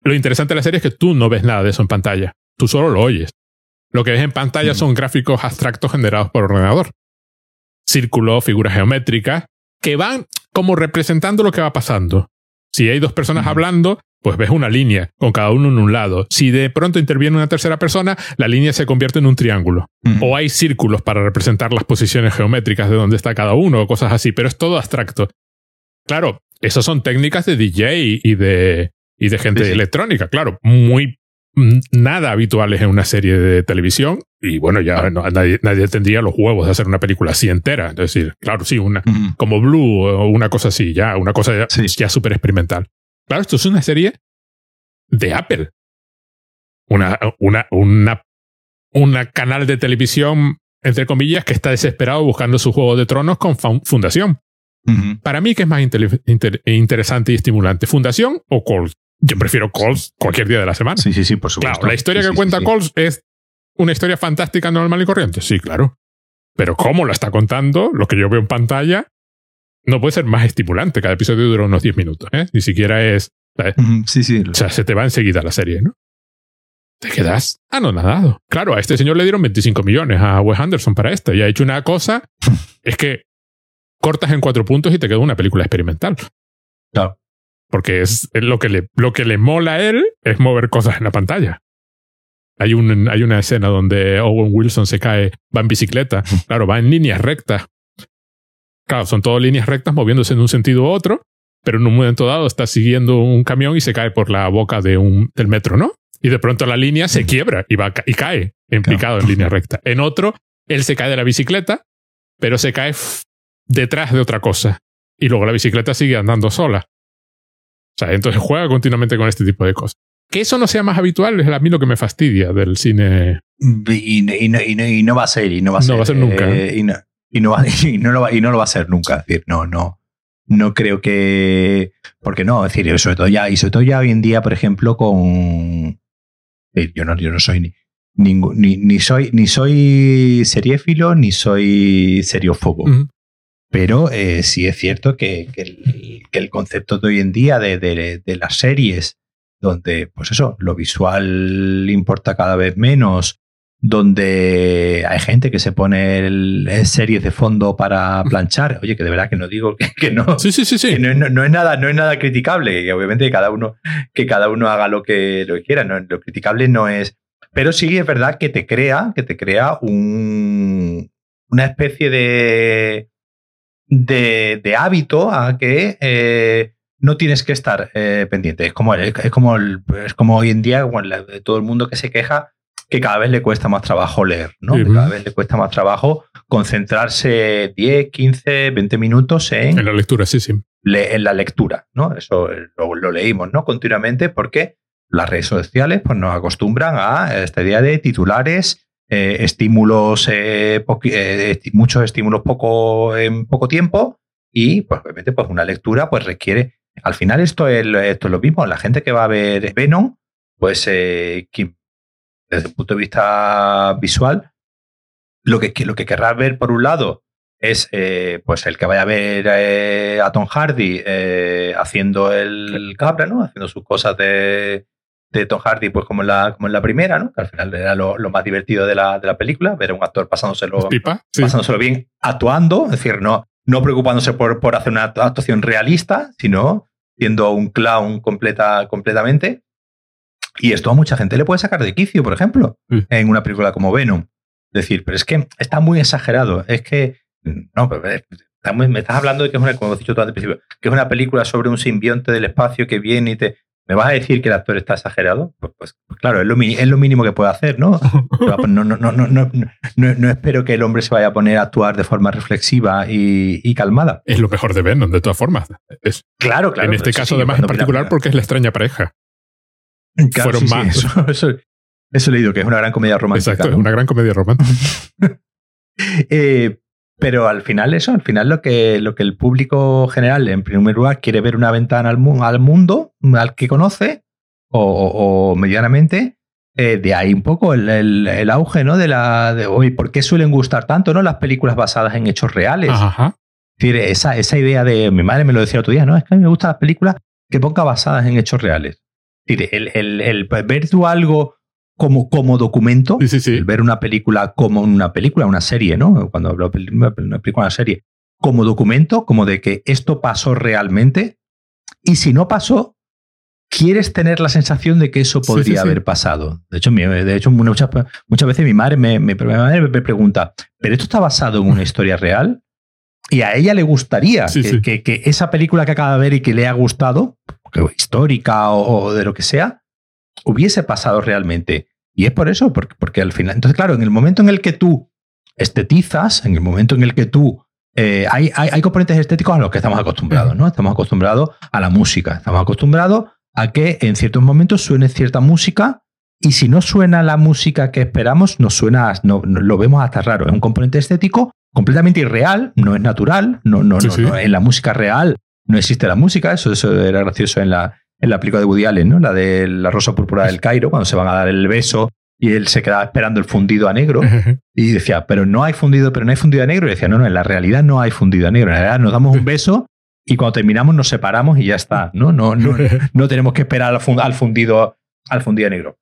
Speaker 1: Lo interesante de la serie es que tú no ves nada de eso en pantalla. Tú solo lo oyes. Lo que ves en pantalla son gráficos abstractos generados por ordenador círculos, figuras geométricas, que van como representando lo que va pasando. Si hay dos personas hablando, pues ves una línea con cada uno en un lado. Si de pronto interviene una tercera persona, la línea se convierte en un triángulo. O hay círculos para representar las posiciones geométricas de dónde está cada uno o cosas así, pero es todo abstracto. Claro, esas son técnicas de DJ y de, y de gente electrónica, claro, muy nada habituales en una serie de televisión y bueno, ya nadie, tendría los huevos de hacer una película así entera. Es decir, claro, sí, una, como Blue o una cosa así, ya, una cosa ya, ya súper experimental. Claro, esto es una serie de Apple. Una, una, una, una canal de televisión, entre comillas, que está desesperado buscando su juego de tronos con Fundación. Para mí, ¿qué es más interesante y estimulante? ¿Fundación o Cold? yo prefiero Calls cualquier día de la semana.
Speaker 2: Sí, sí, sí, por supuesto.
Speaker 1: Claro, la historia
Speaker 2: Sí,
Speaker 1: que
Speaker 2: sí,
Speaker 1: cuenta
Speaker 2: sí,
Speaker 1: es una historia fantástica, normal y corriente. Sí, claro. Pero cómo la está contando, lo que yo veo en pantalla, no puede ser más estimulante. Cada episodio dura unos 10 minutos, ¿eh? Ni siquiera es.
Speaker 2: Sí, sí.
Speaker 1: O sea, se te va enseguida la serie, ¿no? Te quedas anonadado. Claro, a este señor le dieron 25 millones a Wes Anderson para esto y ha hecho una cosa. <laughs> es que cortas en cuatro puntos y te queda una película experimental.
Speaker 2: Claro.
Speaker 1: Porque es es lo que le, lo que le mola a él es mover cosas en la pantalla. Hay, un, hay una escena donde Owen Wilson se cae, va en bicicleta. Claro, va en líneas rectas. Claro, son todas líneas rectas moviéndose en un sentido u otro, pero en un momento dado está siguiendo un camión y se cae por la boca de un, del metro, ¿no? Y de pronto la línea se quiebra y, va, y cae
Speaker 2: Claro.
Speaker 1: picado en línea recta. En otro, él se cae de la bicicleta, pero se cae detrás de otra cosa. Y luego la bicicleta sigue andando sola. O sea, entonces juega continuamente con este tipo de cosas. Que eso no sea más habitual es a mí lo que me fastidia del cine.
Speaker 2: Y, y- y no, y no- y no va a ser, y no va a
Speaker 1: No
Speaker 2: ser.
Speaker 1: va a ser nunca,
Speaker 2: eh, y, no, y no va, <laughs> y no lo va, y no lo va a ser nunca. Es decir, no, no. No creo que. Porque no, es decir, sobre todo ya, y sobre todo ya hoy en día, por ejemplo, con. Yo no, yo no soy ni, ni, ni soy ni soy seriéfilo ni soy seriófobo. Pero eh, sí es cierto que, que el, que el concepto de hoy en día de, de- de las series, donde, pues eso, lo visual importa cada vez menos, donde hay gente que se pone el- series de fondo para planchar. Oye, que de verdad que no digo que, que no.
Speaker 1: Sí, sí, sí, sí.
Speaker 2: que no, es- no- no es nada, no es nada criticable. Y obviamente cada uno, que cada uno haga lo que, lo que quiera. No, lo criticable no es. Pero sí es verdad que te crea, que te crea un, una especie de, de, de hábito a que eh, no tienes que estar eh, pendiente. Es como, es, como el- es como hoy en día bueno, todo el mundo que se queja que cada vez le cuesta más trabajo leer, ¿no? Que cada vez le cuesta más trabajo concentrarse 10, 15, 20 minutos en,
Speaker 1: En la lectura, sí, sí.
Speaker 2: le- en la lectura, ¿no? Eso eh, lo, lo leímos, ¿no? Continuamente porque las redes sociales pues, nos acostumbran a esta idea de titulares, eh, estímulos, eh, eh, muchos estímulos poco, en poco tiempo y, pues, obviamente, pues una lectura pues requiere... Al final esto es, lo- esto es lo mismo. La gente que va a ver Venom, pues eh, desde el punto de vista visual, lo que, lo que querrá ver por un lado es eh, pues el que vaya a ver eh, a Tom Hardy eh, haciendo el cabra, ¿no? Haciendo sus cosas de, de Tom Hardy, pues como en la, como en la primera, ¿no? Que al final era lo, lo más divertido de la, de la película, ver a un actor pasándoselo,
Speaker 1: Pipa, sí.
Speaker 2: pasándoselo bien actuando, es decir, no, no preocupándose por, por hacer una actuación realista, sino siendo un clown completa, completamente. Y esto a mucha gente le puede sacar de quicio, por ejemplo,
Speaker 1: Sí.
Speaker 2: en una película como Venom. Decir, pero es que está muy exagerado. Es que, no, pero eh, está muy- me estás hablando de que es una, como he dicho tú al principio, que es una película sobre un simbionte del espacio que viene y te. ¿Me vas a decir que el actor está exagerado? Pues, pues, pues claro, es lo, mi- es lo mínimo que puede hacer, ¿no? <laughs> No, no, no, no, no, no, espero que el hombre se vaya a poner a actuar de forma reflexiva y, y calmada.
Speaker 1: Es lo mejor de Venom, de todas formas. Es,
Speaker 2: Claro, claro.
Speaker 1: en este caso,
Speaker 2: sí,
Speaker 1: además, en particular, porque es la extraña pareja.
Speaker 2: Claro,
Speaker 1: fueron
Speaker 2: sí, sí,
Speaker 1: más.
Speaker 2: eso, <laughs> eso- eso he leído, que es una gran comedia romántica.
Speaker 1: Exacto,
Speaker 2: ¿no?
Speaker 1: es una gran comedia romántica. <laughs>
Speaker 2: Eh, pero al final eso, al final lo que, lo que el público general, en primer lugar, quiere ver una ventana al, mu- al mundo, al que conoce, o, o- o medianamente, eh, de ahí un poco el, el- el auge, ¿no? De la, de, oye, ¿por qué suelen gustar tanto, ¿no? Las películas basadas en hechos reales.
Speaker 1: Ajá.
Speaker 2: Es decir, esa, esa idea de, mi madre me lo decía otro día, ¿no? Es que a mí me gustan las películas que ponga basadas en hechos reales. Es decir, el, el- el ver tú algo como, como documento,
Speaker 1: Sí, sí, sí.
Speaker 2: el ver una película como una película, una serie, ¿no? Cuando hablo de una película, una serie, como documento, como de que esto pasó realmente, y si no pasó, quieres tener la sensación de que eso podría
Speaker 1: sí, sí.
Speaker 2: haber pasado. De hecho, de hecho muchas, muchas veces mi madre me, me- mi madre me pregunta, ¿pero esto está basado en una historia real? Y a ella le gustaría que,
Speaker 1: sí.
Speaker 2: que- que esa película que acaba de ver y que le ha gustado, histórica o, o de lo que sea, hubiese pasado realmente. Y es por eso, porque, porque al final. Entonces, claro, en el momento en el que tú estetizas, en el momento en el que tú. eh, hay, hay, hay componentes estéticos a los que estamos acostumbrados, ¿no? Estamos acostumbrados a la música, estamos acostumbrados a que en ciertos momentos suene cierta música y si no suena la música que esperamos, nos suena, no, no- lo vemos hasta raro. Es un componente estético completamente irreal, no es natural, no, no,
Speaker 1: Sí,
Speaker 2: no,
Speaker 1: sí.
Speaker 2: no, en la música real no existe la música, eso, eso era gracioso en la, en la película de Woody Allen, ¿no? La de la rosa púrpura del Cairo, cuando se van a dar el beso y él se quedaba esperando el fundido a negro y decía, pero no hay fundido, pero no hay fundido a negro. Y decía, no, no, en la realidad no hay fundido a negro. En la realidad nos damos un beso y cuando terminamos nos separamos y ya está. No, no, no, <laughs> no tenemos que esperar al fundido, al fundido a negro.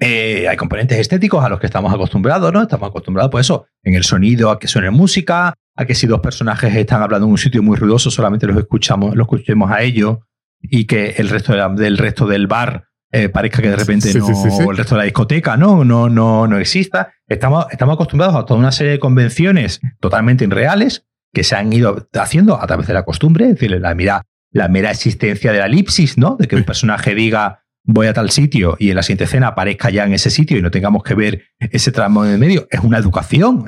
Speaker 2: Eh, hay componentes estéticos a los que estamos acostumbrados, ¿no? Estamos acostumbrados, pues eso, en el sonido, a que suene música, a que si dos personajes están hablando en un sitio muy ruidoso, solamente los escuchamos, los escuchemos a ellos y que el resto del resto del bar eh, parezca que de repente no, el resto de la discoteca no, no, no, no exista. Estamos, estamos acostumbrados a toda una serie de convenciones totalmente irreales que se han ido haciendo a través de la costumbre, es decir, la mera, la mera existencia de la elipsis, ¿no? De que un personaje diga voy a tal sitio y en la siguiente escena aparezca ya en ese sitio y no tengamos que ver ese tramo en medio, es una educación,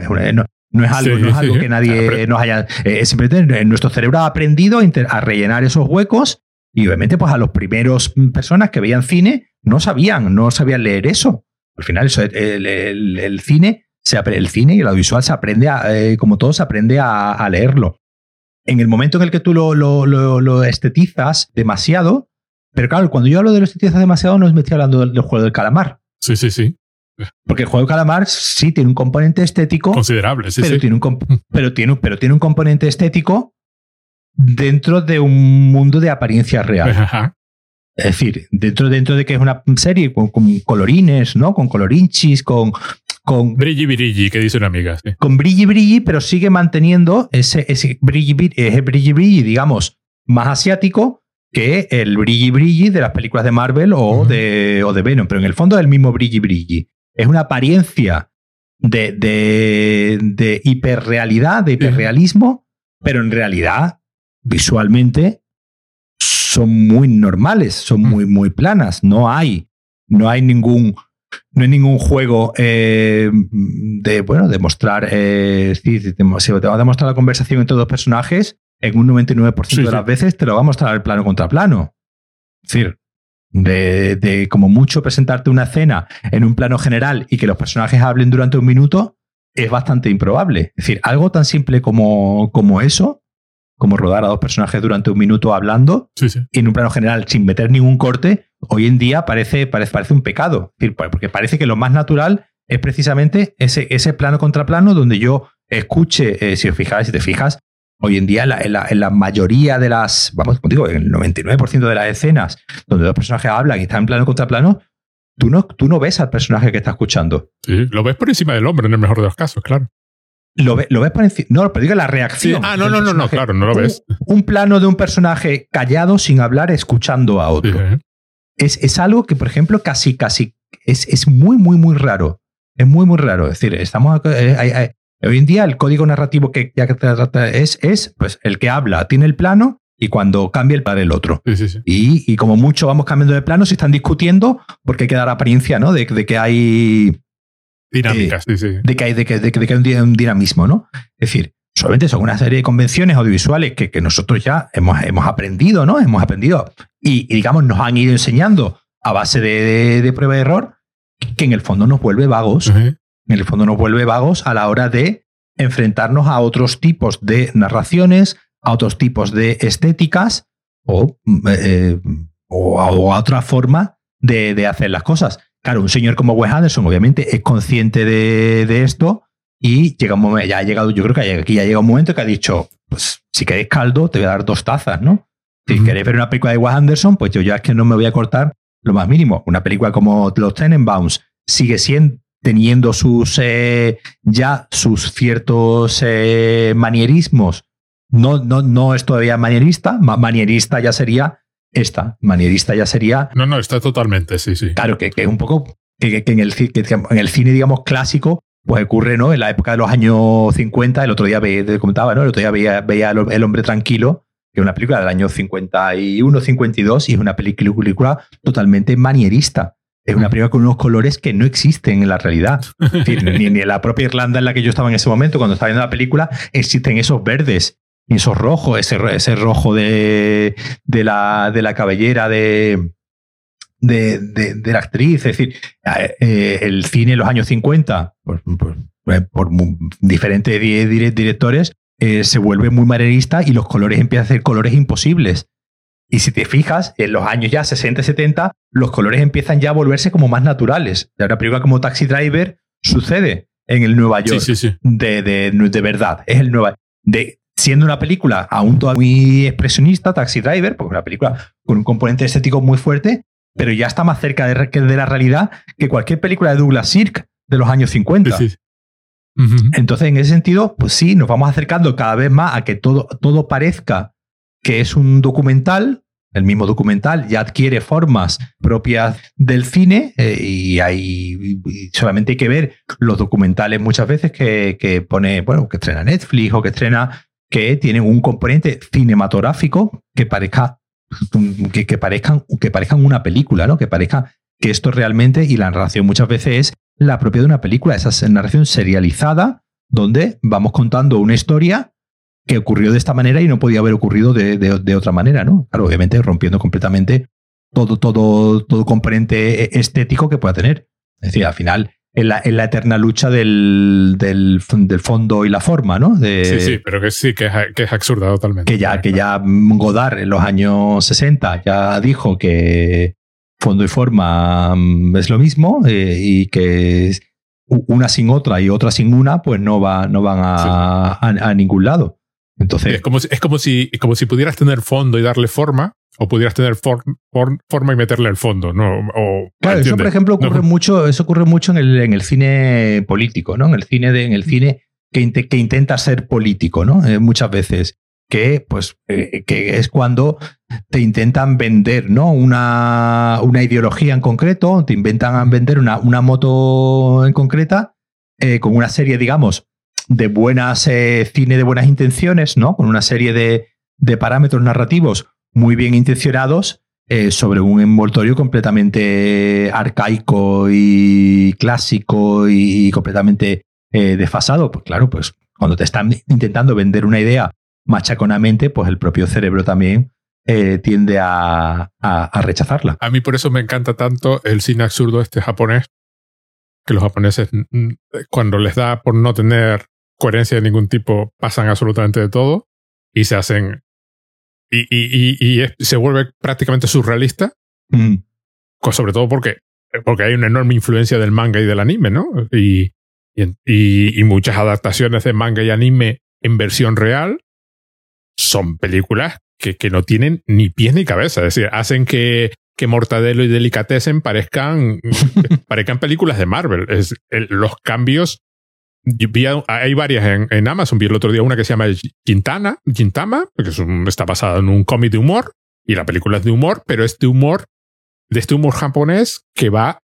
Speaker 2: no, es algo, no es algo que nadie nos haya. Eh, simplemente nuestro cerebro ha aprendido a rellenar esos huecos y obviamente, pues a los primeros personas que veían cine no sabían, no sabían leer eso. Al final, eso, el, cine, se, el cine y el audiovisual se aprende, a, eh, como todo, se aprende a, leerlo. En el momento en el que tú lo, lo, estetizas demasiado, pero claro, cuando yo hablo de lo estetizas demasiado, no me estoy hablando del, juego del calamar.
Speaker 1: Sí, sí, sí.
Speaker 2: Porque el juego del calamar sí tiene un componente estético.
Speaker 1: Considerable, sí,
Speaker 2: pero
Speaker 1: sí.
Speaker 2: Tiene un, pero, tiene, pero tiene un componente estético dentro de un mundo de apariencia real. Es decir, dentro, dentro de que es una serie con, colorines, ¿no? Con colorinchis, con. con
Speaker 1: brilli brilli, que dice una amiga.
Speaker 2: Con brilli brilli, pero sigue manteniendo ese, ese brilli, ese brilli brilli, digamos, más asiático que el brilli brilli de las películas de Marvel o, de, o de Venom. Pero en el fondo es el mismo brilli brilli. Es una apariencia de, de, de hiperrealidad, de hiperrealismo, pero en realidad visualmente son muy normales, son muy, muy planas. No hay, no hay ningún, no hay ningún juego eh, de, bueno, de mostrar, eh, si, te, va a demostrar la conversación entre dos personajes, en un 99% de las veces te lo va a mostrar el plano contra plano. Es decir, de, de, como mucho presentarte una escena en un plano general y que los personajes hablen durante un minuto, es bastante improbable. Es decir, algo tan simple como, como eso como rodar a dos personajes durante un minuto hablando en un plano general sin meter ningún corte, hoy en día parece, parece, parece un pecado. Porque parece que lo más natural es precisamente ese, ese plano contra plano donde yo escuche, eh, si os fijáis, si te fijas, hoy en día en la, mayoría de las, vamos, como digo, en el 99% de las escenas donde dos personajes hablan y están en plano contra plano, tú no, tú no ves al personaje que está escuchando.
Speaker 1: Sí, lo ves por encima del hombre en el mejor de los casos, claro.
Speaker 2: Lo, ves por encima. No, pero diga la reacción.
Speaker 1: ah, no, no, no, no, claro, no lo ves.
Speaker 2: Un, plano de un personaje callado, sin hablar, escuchando a otro. es, es, algo que, por ejemplo, casi, casi. Es, es, muy, muy, muy raro. Es muy, muy raro. Es decir, estamos. Eh, hoy en día, el código narrativo que ya que trata es, es pues, el que habla, tiene el plano y cuando cambia el para el otro. y, y, como mucho vamos cambiando de plano, se están discutiendo porque hay que dar apariencia ¿no? de, de que hay
Speaker 1: Dinámicas, sí, sí.
Speaker 2: De que hay, de que, de que hay un, dinamismo, ¿no? Es decir, solamente son una serie de convenciones audiovisuales que, que nosotros ya hemos, hemos aprendido, ¿no? Hemos aprendido y, digamos, nos han ido enseñando a base de, de, prueba y error que en el fondo nos vuelve vagos. En el fondo nos vuelve vagos a la hora de enfrentarnos a otros tipos de narraciones, a otros tipos de estéticas o, eh, o, a, otra forma de, de hacer las cosas. Claro, un señor como Wes Anderson obviamente es consciente de, esto y llega un momento, ya ha llegado, yo creo que aquí ya llega un momento que ha dicho, pues si queréis caldo, te voy a dar dos tazas, ¿no? Si queréis ver una película de Wes Anderson, pues yo ya es que no me voy a cortar lo más mínimo. Una película como Los Tenenbaums sigue siendo teniendo sus eh, ya sus ciertos eh, manierismos. No, no, no es todavía manierista, manierista ya sería esta manierista ya sería.
Speaker 1: No, no, está totalmente, sí, sí.
Speaker 2: Claro, que, es un poco. Que, en, el, en el cine, digamos, clásico, pues ocurre, ¿no? En la época de los años 50, el otro día te comentaba, ¿no? El otro día veía, veía El hombre tranquilo, que es una película del año 51, 52, y es una película totalmente manierista. Es una película con unos colores que no existen en la realidad. <laughs> ni, ni, en la propia Irlanda en la que yo estaba en ese momento, cuando estaba viendo la película, existen esos verdes y esos rojos, ese, ese rojo de, de, la, de la cabellera de, de, de, la actriz. Es decir, eh, el cine en los años 50, por, por, por diferentes directores, eh, se vuelve muy maderista y los colores empiezan a ser colores imposibles. Y si te fijas, en los años ya 60 y 70, los colores empiezan ya a volverse como más naturales. De una película como Taxi Driver sucede en el Nueva York
Speaker 1: Sí, sí, sí.
Speaker 2: De, de, de verdad. Es el Nueva de Siendo una película aún todavía muy expresionista, Taxi Driver, porque es una película con un componente estético muy fuerte, pero ya está más cerca de, de la realidad que cualquier película de Douglas Sirk de los años 50.
Speaker 1: Sí, sí.
Speaker 2: Ujú. Entonces, en ese sentido, pues sí, nos vamos acercando cada vez más a que todo, todo parezca que es un documental. El mismo documental ya adquiere formas propias del cine eh, y hay solamente hay que ver los documentales muchas veces que, que pone, bueno, que estrena Netflix o que estrena que tienen un componente cinematográfico que parezca que, que parezcan que parezcan una película, ¿no? Que parezca que esto realmente y la narración muchas veces es la propia de una película, esa narración serializada donde vamos contando una historia que ocurrió de esta manera y no podía haber ocurrido de, de, de otra manera, ¿no? Claro, obviamente rompiendo completamente todo, todo, todo componente estético que pueda tener. Es decir, al final es la, es la eterna lucha del, del, del, fondo y la forma, ¿no? De,
Speaker 1: sí, sí, pero que sí, que es, que es absurda totalmente.
Speaker 2: Que ya, que ya Godard en los años 60 ya dijo que fondo y forma mm, es lo mismo eh, y que una sin otra y otra sin una, pues no, va, no van a, sí. a, a ningún lado. Entonces,
Speaker 1: es como si, es como si, como si pudieras tener fondo y darle forma, o pudieras tener for, for, forma y meterle el fondo, ¿no? O,
Speaker 2: claro, ¿entiendes? eso por ejemplo ocurre no. mucho, eso ocurre mucho en el, en el cine político, ¿no? En el cine de, en el cine que, in, que intenta ser político, ¿no? Eh, muchas veces que pues eh, que es cuando te intentan vender no una, una ideología en concreto te inventan vender una, una moto en concreta eh, con una serie digamos de buenas eh, cine de buenas intenciones no con una serie de, de parámetros narrativos muy bien intencionados eh, sobre un envoltorio completamente arcaico y clásico y completamente eh, desfasado pues claro pues cuando te están intentando vender una idea machaconamente, pues el propio cerebro también eh, tiende a, a, a, rechazarla.
Speaker 1: A mí por eso me encanta tanto el cine absurdo este japonés, que los japoneses cuando les da por no tener coherencia de ningún tipo, pasan absolutamente de todo y se hacen... Y, y, y, y se vuelve prácticamente surrealista, mm. sobre todo porque, porque hay una enorme influencia del manga y del anime, ¿no? Y, y, y muchas adaptaciones de manga y anime en versión real son películas que, que, no tienen ni pies ni cabeza. Es decir, hacen que, que Mortadelo y Delicatessen parezcan, <laughs> parezcan películas de Marvel. Es, el, los cambios. Vi, hay varias en, Amazon. Vi el otro día una que se llama Quintana, Quintama, que está basada en un cómic de humor. Y la película es de humor, pero es de humor, de este humor japonés que va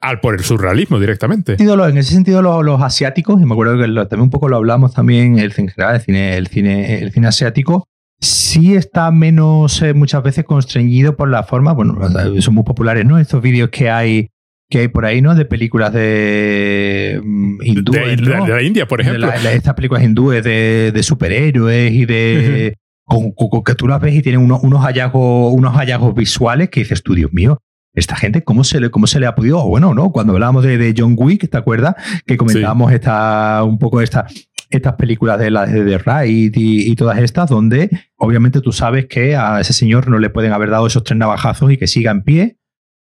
Speaker 1: al por el surrealismo directamente.
Speaker 2: En ese sentido, los, los asiáticos, y me acuerdo que lo, también un poco lo hablamos también el, en general, el cine, el cine, el cine asiático, sí está menos eh, muchas veces constreñido por la forma, bueno, son muy populares, ¿no? Estos vídeos que hay que hay por ahí, ¿no? De películas de hindúes,
Speaker 1: de,
Speaker 2: ¿no?
Speaker 1: de, la India, por ejemplo.
Speaker 2: De la, estas películas hindúes de, de superhéroes y de... con, con, que tú las ves y tienen unos, unos, hallazgos, unos hallazgos visuales que dices tú, Dios mío, esta gente, ¿cómo se le, cómo se le ha podido? Bueno, ¿no? Cuando hablábamos de, de John Wick, ¿te acuerdas? Que comentábamos sí. esta, un poco esta, estas películas de la de The Raid y, y, todas estas, donde obviamente tú sabes que a ese señor no le pueden haber dado esos tres navajazos y que siga en pie,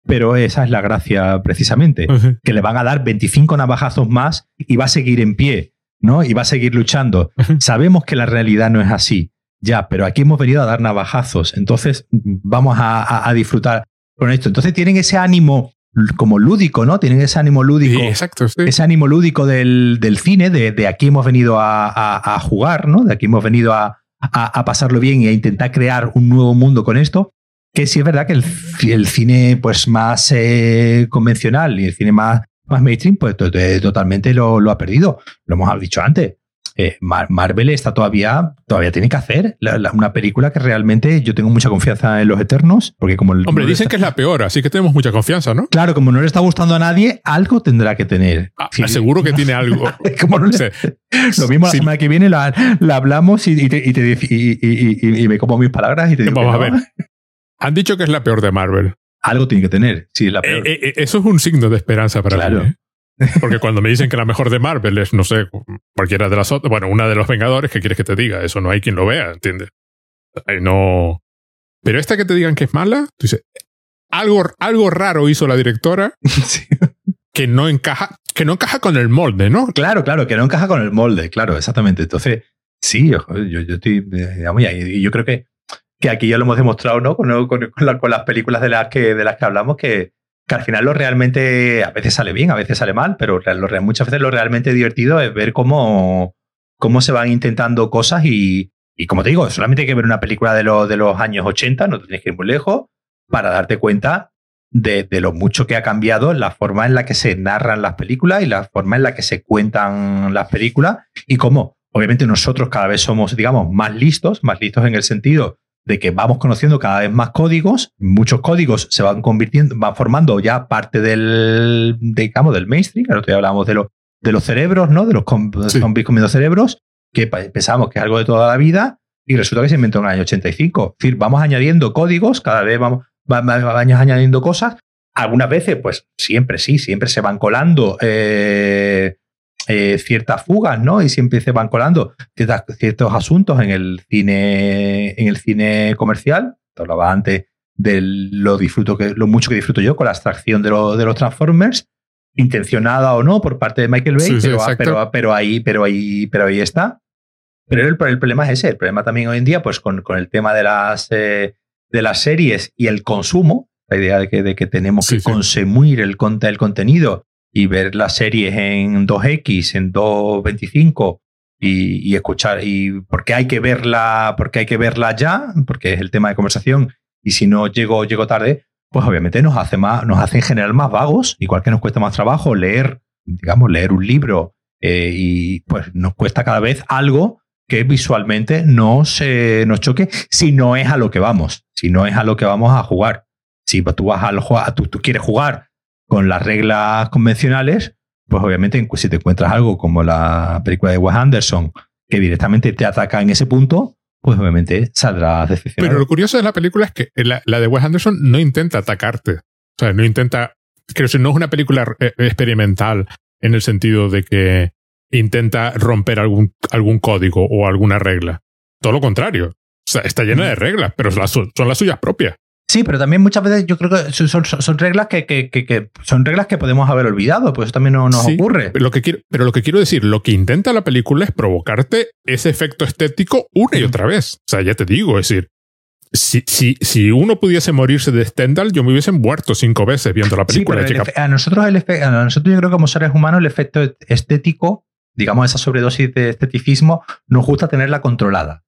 Speaker 2: pero esa es la gracia precisamente, uh -huh. que le van a dar 25 navajazos más y va a seguir en pie, ¿no? Y va a seguir luchando. Uh -huh. Sabemos que la realidad no es así, ya, pero aquí hemos venido a dar navajazos, entonces vamos a, a, a disfrutar con esto. Entonces tienen ese ánimo como lúdico, ¿no? Tienen ese ánimo lúdico.
Speaker 1: Sí, exacto, sí.
Speaker 2: Ese ánimo lúdico del, del cine, de, de, aquí hemos venido a, a, a, jugar, ¿no? De aquí hemos venido a, a, pasarlo bien y a intentar crear un nuevo mundo con esto. Que sí es verdad que el, el cine pues más eh, convencional y el cine más, más mainstream, pues totalmente lo, lo ha perdido. Lo hemos dicho antes eh, Mar Marvel está todavía, todavía tiene que hacer la, la, una película que realmente yo tengo mucha confianza en los Eternos, porque como el,
Speaker 1: Hombre, no dicen está... que es la peor, así que tenemos mucha confianza, ¿no?
Speaker 2: Claro, como no le está gustando a nadie, algo tendrá que tener.
Speaker 1: Ah, sí. Seguro que tiene algo. <laughs>
Speaker 2: como no le... Lo mismo la sí. semana que viene la, la hablamos y, y, te, y, te, y, me como mis palabras y te digo.
Speaker 1: Vamos a ver. Han dicho que es la peor de Marvel.
Speaker 2: Algo tiene que tener, sí, es la peor.
Speaker 1: Eh, eh, eso es un signo de esperanza para
Speaker 2: claro.
Speaker 1: mí. ¿eh? Porque cuando me dicen que la mejor de Marvel es, no sé, cualquiera de las otras, bueno, una de los Vengadores, ¿qué quieres que te diga? Eso no hay quien lo vea, ¿entiendes? No. Pero esta que te digan que es mala, tú dices, algo, algo raro hizo la directora <laughs> que no encaja, que no encaja con el molde, ¿no?
Speaker 2: Claro, claro, que no encaja con el molde, claro, exactamente. Entonces, sí, yo, yo, estoy, digamos, y yo creo que, que aquí ya lo hemos demostrado, ¿no? Con, las películas de las que, de las que hablamos, que, que al final lo realmente, a veces sale bien, a veces sale mal, pero muchas veces lo realmente divertido es ver cómo, cómo se van intentando cosas y, y como te digo, solamente hay que ver una película de, de los años 80, no tienes que ir muy lejos, para darte cuenta de, lo mucho que ha cambiado la forma en la que se narran las películas y la forma en la que se cuentan las películas y cómo, obviamente, nosotros cada vez somos, digamos, más listos, más listos en el sentido de que vamos conociendo cada vez más códigos, muchos códigos se van convirtiendo, van formando ya parte del, digamos, del mainstream, el otro día hablábamos de, de los cerebros, ¿no? De los zombies comiendo cerebros, que pensamos que es algo de toda la vida y resulta que se inventó en el año 85. Es decir, vamos añadiendo códigos, cada vez vamos, vamos añadiendo cosas. Algunas veces, pues siempre sí, siempre se van colando eh, eh, ciertas fugas, ¿no? Y siempre se van colando ciertos asuntos en el cine, en el cine comercial. Te hablaba antes de lo disfruto que, lo mucho que disfruto yo con la abstracción de, de los Transformers, intencionada o no por parte de Michael Bay, pero, pero, ahí, pero ahí, pero ahí está. Pero el, problema es ese. El problema también hoy en día, pues con, con el tema de las, eh, de las series y el consumo, la idea de que, de que tenemos que consumir el, el contenido y ver las series en 2X, en 2.25 y, y, escuchar, y porque hay que verla, porque hay que verla ya, porque es el tema de conversación, y si no llego, llego tarde, pues obviamente nos hace más, nos hace en general más vagos, igual que nos cuesta más trabajo leer, digamos, leer un libro, eh, y pues nos cuesta cada vez algo que visualmente no se nos choque si no es a lo que vamos, si no es a lo que vamos a jugar. Si tú vas a tú, tú quieres jugar con las reglas convencionales, pues obviamente si te encuentras algo como la película de Wes Anderson que directamente te ataca en ese punto, pues obviamente saldrás decepcionado.
Speaker 1: Pero lo curioso de la película es que la, de Wes Anderson no intenta atacarte. O sea, no intenta. Creo que no es una película eh, experimental en el sentido de que intenta romper algún, algún código o alguna regla. Todo lo contrario. O sea, está llena de reglas, pero son las suyas propias.
Speaker 2: Sí, pero también muchas veces yo creo que son, reglas que, que, son reglas que podemos haber olvidado, pues eso también no nos ocurre.
Speaker 1: Pero lo, que quiero, pero lo que quiero decir, lo que intenta la película es provocarte ese efecto estético una y otra vez. O sea, ya te digo, es decir, si, si, si uno pudiese morirse de Stendhal, yo me hubiese muerto cinco veces viendo la película.
Speaker 2: a, nosotros el a nosotros yo creo que como seres humanos el efecto estético digamos, esa sobredosis de esteticismo, nos gusta tenerla controlada.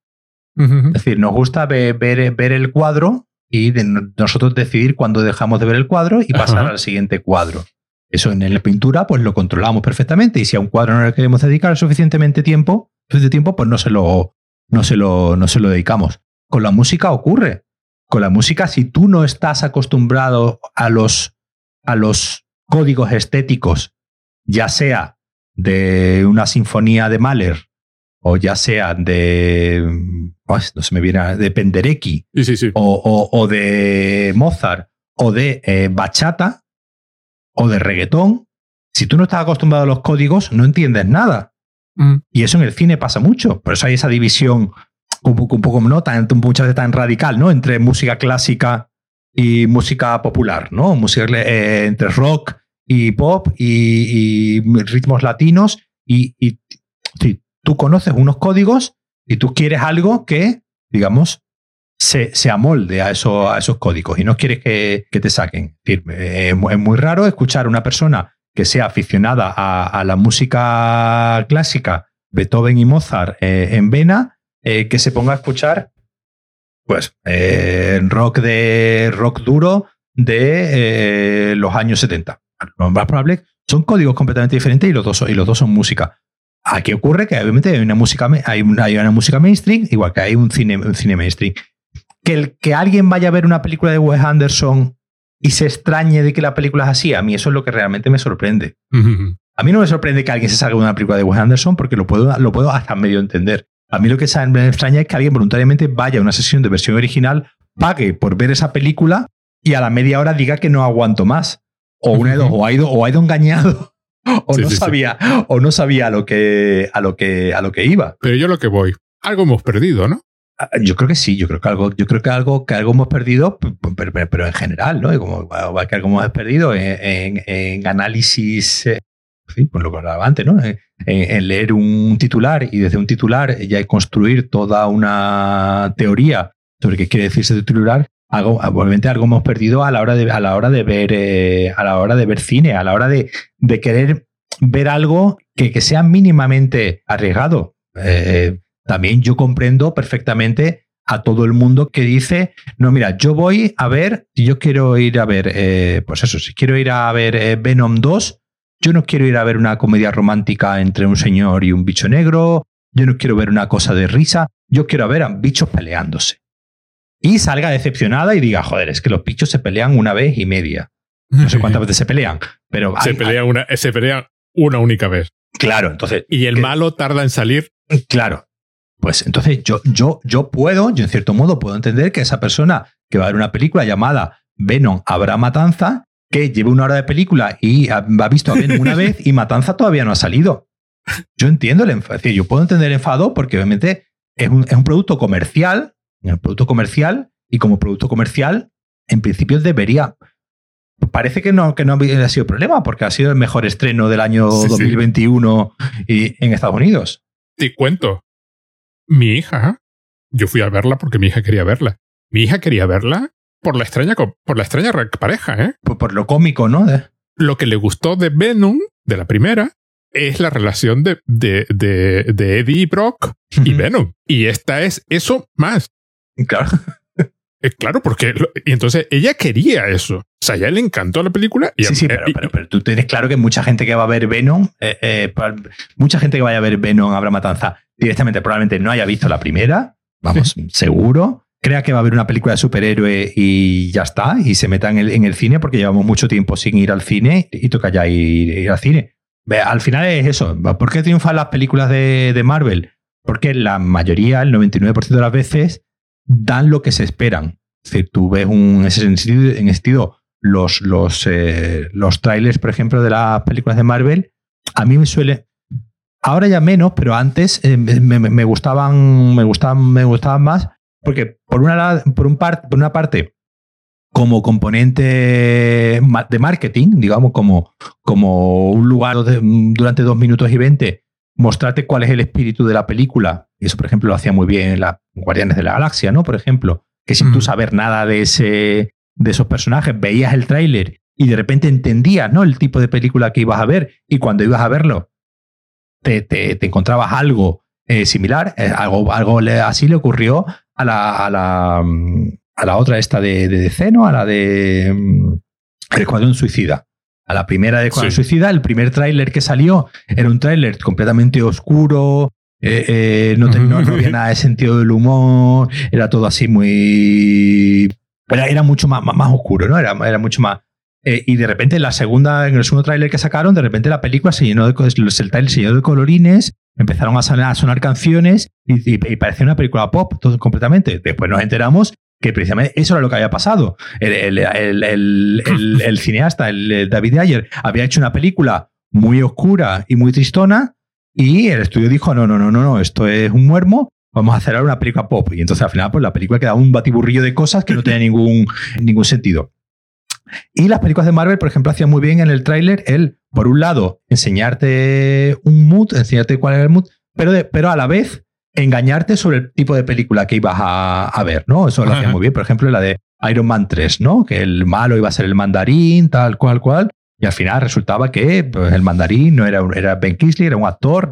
Speaker 2: Es decir, nos gusta ver, ver, el cuadro y nosotros decidir cuándo dejamos de ver el cuadro y pasar al siguiente cuadro. Eso en la pintura, pues lo controlamos perfectamente. Y si a un cuadro no le queremos dedicar suficientemente tiempo, suficiente tiempo, pues no se lo, no se lo, no se lo dedicamos. Con la música ocurre. Con la música, si tú no estás acostumbrado a los, a los códigos estéticos, ya sea de una sinfonía de Mahler, o ya sea de, no se me viene, de Penderecki, O, de Mozart, o de eh, bachata, o de reggaetón, si tú no estás acostumbrado a los códigos, no entiendes nada. Mm. Y eso en el cine pasa mucho. Por eso hay esa división un poco, un poco no tan, muchas veces tan radical, ¿no? Entre música clásica y música popular, ¿no? Música, eh, entre rock y pop y, ritmos latinos y, tú conoces unos códigos y tú quieres algo que, digamos, se, se amolde a, eso, a esos códigos y no quieres que, te saquen. Es, muy raro escuchar a una persona que sea aficionada a, la música clásica, Beethoven y Mozart eh, en vena, eh, que se ponga a escuchar pues eh, rock de rock duro de los años 70 lo más probable son códigos completamente diferentes y los dos, y los dos son música. Aquí ocurre que obviamente hay una música, hay una, hay una música mainstream, igual que hay un cine, un cine mainstream. Que, el, que alguien vaya a ver una película de Wes Anderson y se extrañe de que la película es así, a mí eso es lo que realmente me sorprende. A mí no me sorprende que alguien se salga de una película de Wes Anderson porque lo puedo, lo puedo hasta medio entender. A mí lo que me extraña es que alguien voluntariamente vaya a una sesión de versión original, pague por ver esa película y a la media hora diga que no aguanto más o una de dos, o ha ido, o ha ido engañado, <laughs> o no sabía, o no sabía a lo que, a lo que, a lo que iba.
Speaker 1: Pero yo lo que voy, algo hemos perdido, ¿no?
Speaker 2: Ah, yo creo que sí, yo creo que algo, yo creo que algo, que algo hemos perdido, pero, en general, ¿no? Como que algo hemos perdido en, análisis, eh, sí, pues lo que hablaba antes, ¿no? En, leer un titular y desde un titular ya construir toda una teoría sobre qué quiere decir ese titular, algo, obviamente algo hemos perdido a la hora de, a la hora de ver, eh, a la hora de ver cine, a la hora de, de querer ver algo que, que sea mínimamente arriesgado. Eh, también yo comprendo perfectamente a todo el mundo que dice, no, mira, yo voy a ver, yo quiero ir a ver, eh, pues eso, si quiero ir a ver eh, Venom 2, yo no quiero ir a ver una comedia romántica entre un señor y un bicho negro, yo no quiero ver una cosa de risa, yo quiero ver a bichos peleándose. Y salga decepcionada y diga, joder, es que los bichos se pelean una vez y media. No sé cuántas <laughs> veces se pelean, pero...
Speaker 1: se, pelean una, se pelean una única vez.
Speaker 2: Claro, entonces...
Speaker 1: Y el malo tarda en salir.
Speaker 2: Claro, pues entonces yo, yo, yo puedo, yo en cierto modo puedo entender que esa persona que va a ver una película llamada Venom habrá matanza, que lleve una hora de película y ha, visto a Venom una <laughs> vez y matanza todavía no ha salido. Yo entiendo el enfado, yo puedo entender el enfado porque obviamente es un, es un producto comercial, un producto comercial, y como producto comercial, en principio debería. Parece que no, que no ha sido problema, porque ha sido el mejor estreno del año 2021 Y, en Estados Unidos.
Speaker 1: Te cuento, mi hija, yo fui a verla porque mi hija quería verla. Mi hija quería verla por la extraña, por la extraña pareja, ¿eh?
Speaker 2: Por, lo cómico, ¿no?
Speaker 1: Lo que le gustó de Venom, de la primera, es la relación de, de, de, Eddie y Brock y Venom. Y esta es eso más.
Speaker 2: Claro.
Speaker 1: Eh, claro, porque. y entonces ella quería eso. O sea, a ella le encantó la película. Y
Speaker 2: sí, sí, pero, pero, tú tienes claro que mucha gente que va a ver Venom, eh, eh, mucha gente que vaya a ver Venom Habrá Matanza, directamente probablemente no haya visto la primera, vamos, seguro. Crea que va a haber una película de superhéroe y ya está, y se meta en el, en el cine porque llevamos mucho tiempo sin ir al cine y toca ya ir, al cine. al final es eso. ¿Por qué triunfan las películas de, de Marvel? Porque la mayoría, el 99% de las veces, dan lo que se esperan. Es decir, tú ves un, en ese sentido, en sentido los, los, eh, los trailers, por ejemplo, de las películas de Marvel, a mí me suele. Ahora ya menos, pero antes eh, me, gustaban, me gustaban, me gustaban más, porque por una, por, un por una parte, como componente de marketing, digamos, como, como un lugar durante dos minutos y veinte, mostrarte cuál es el espíritu de la película. Y eso, por ejemplo, lo hacía muy bien la Guardianes de la Galaxia, ¿no? Por ejemplo, que sin tú saber nada de, ese, de esos personajes, veías el tráiler y de repente entendías, ¿no? El tipo de película que ibas a ver. Y cuando ibas a verlo, te, te, encontrabas algo eh, similar, eh, algo, algo así le ocurrió a la, a la, mm, a la otra esta de, de DC, ¿no? A la de mm, El Escuadrón Suicida. A la primera de Escuadrón Suicida, el primer tráiler que salió era un tráiler completamente oscuro, eh, no, no, había nada de sentido del humor, era todo así muy... Era, era mucho más, más, oscuro, ¿no? Era, era mucho más... Eh, y de repente, en la segunda, en el segundo tráiler que sacaron, de repente la película se llenó de, el tráiler se llenó de colorines, empezaron a sonar, a sonar canciones y, parecía una película pop todo, completamente. Después nos enteramos que precisamente eso era lo que había pasado. El, el <laughs> cineasta, el David Ayer, había hecho una película muy oscura y muy tristona y el estudio dijo, no, no, no, no, no, esto es un muermo, vamos a hacer ahora una película pop. Y entonces al final, pues la película quedaba un batiburrillo de cosas que no tenía ningún, <laughs> ningún sentido. Y las películas de Marvel, por ejemplo, hacían muy bien en el tráiler el, por un lado, enseñarte un mood, enseñarte cuál era el mood, pero, pero a la vez engañarte sobre el tipo de película que ibas a, ver, ¿no? Eso lo hacía muy bien. Por ejemplo, la de Iron Man 3, ¿no? Que el malo iba a ser el mandarín, tal cual, cual. Y al final resultaba que pues, el mandarín no era, era Ben Kingsley, era un actor.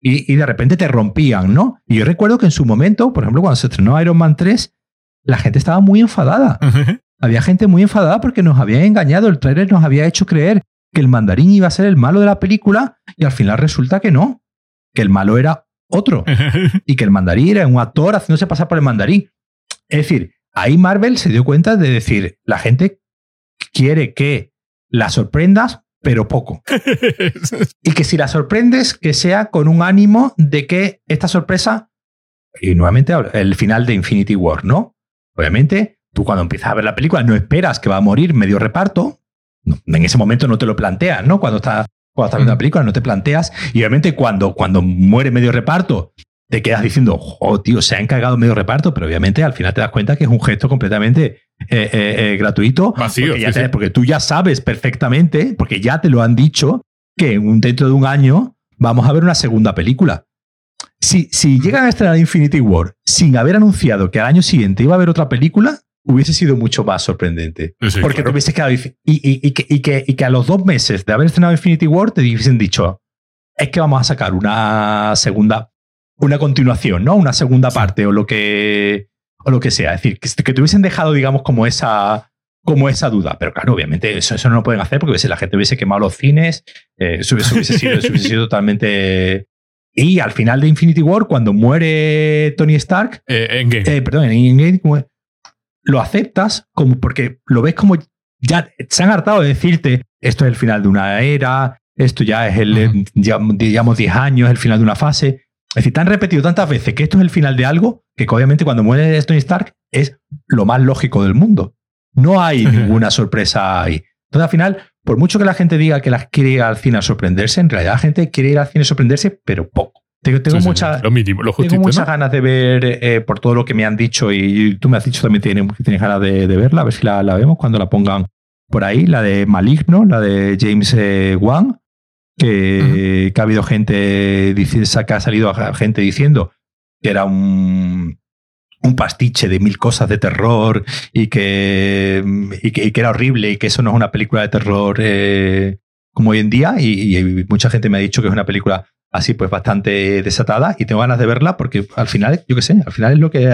Speaker 2: Y, y, de repente te rompían, ¿no? Y yo recuerdo que en su momento, por ejemplo, cuando se estrenó Iron Man 3, la gente estaba muy enfadada. Había gente muy enfadada porque nos habían engañado. El trailer nos había hecho creer que el mandarín iba a ser el malo de la película y al final resulta que no. Que el malo era otro. y que el mandarín era un actor haciéndose pasar por el mandarín. Es decir, ahí Marvel se dio cuenta de decir, la gente quiere que la sorprendas, pero poco. <laughs> y que si la sorprendes, que sea con un ánimo de que esta sorpresa, y nuevamente el final de Infinity War, ¿no? Obviamente, tú cuando empiezas a ver la película no esperas que va a morir medio reparto. en ese momento no te lo planteas, ¿no? Cuando estás, cuando estás viendo la mm. película no te planteas. Y obviamente cuando, cuando muere medio reparto, te quedas diciendo, oh, tío, se ha encargado medio reparto, pero obviamente al final te das cuenta que es un gesto completamente eh, eh, eh, gratuito.
Speaker 1: Vacío,
Speaker 2: porque, ya
Speaker 1: sí,
Speaker 2: te-
Speaker 1: sí.
Speaker 2: porque tú ya sabes perfectamente, porque ya te lo han dicho, que dentro de un año vamos a ver una segunda película. Si, si llegan a estrenar Infinity War sin haber anunciado que al año siguiente iba a haber otra película, hubiese sido mucho más sorprendente.
Speaker 1: Sí,
Speaker 2: porque
Speaker 1: claro.
Speaker 2: te hubiese quedado. y- y que, y que- y que a los dos meses de haber estrenado Infinity War te hubiesen dicho: es que vamos a sacar una segunda, una continuación, ¿no? Una segunda parte o lo que, o lo que sea. Es decir, que, que te hubiesen dejado, digamos, como esa, como esa duda. Pero claro, obviamente eso, eso no lo pueden hacer porque hubiese- la gente hubiese quemado los cines, eh, eso, hubiese- hubiese sido, eso hubiese sido totalmente. <laughs> Y al final de Infinity War, cuando muere Tony Stark,
Speaker 1: Eh, Endgame.
Speaker 2: eh, perdón, en Endgame, lo aceptas como porque lo ves como ya se han hartado de decirte esto es el final de una era, esto ya es el, digamos, 10 años, el final de una fase. Es decir, te han repetido tantas veces que esto es el final de algo que obviamente cuando muere Tony Stark es lo más lógico del mundo. No hay <laughs> ninguna sorpresa ahí. Entonces, al final, por mucho que la gente diga que las quiere ir al cine a sorprenderse, en realidad la gente quiere ir al cine a sorprenderse, pero poco. Tengo, tengo
Speaker 1: Sí, sí,
Speaker 2: mucha,
Speaker 1: Lo mínimo, lo justito.
Speaker 2: tengo muchas
Speaker 1: ¿no?
Speaker 2: ganas de ver, eh, por todo lo que me han dicho, y tú me has dicho también que tienes, tienes ganas de, de verla, a ver si la, la vemos cuando la pongan por ahí, la de Maligno, la de James eh, Wan, que, que ha habido gente, que ha salido gente diciendo que era un, un pastiche de mil cosas de terror y que, y que, y que era horrible y que eso no es una película de terror eh, como hoy en día. Y, y mucha gente me ha dicho que es una película así pues bastante desatada y tengo ganas de verla porque al final, yo qué sé, al final es lo que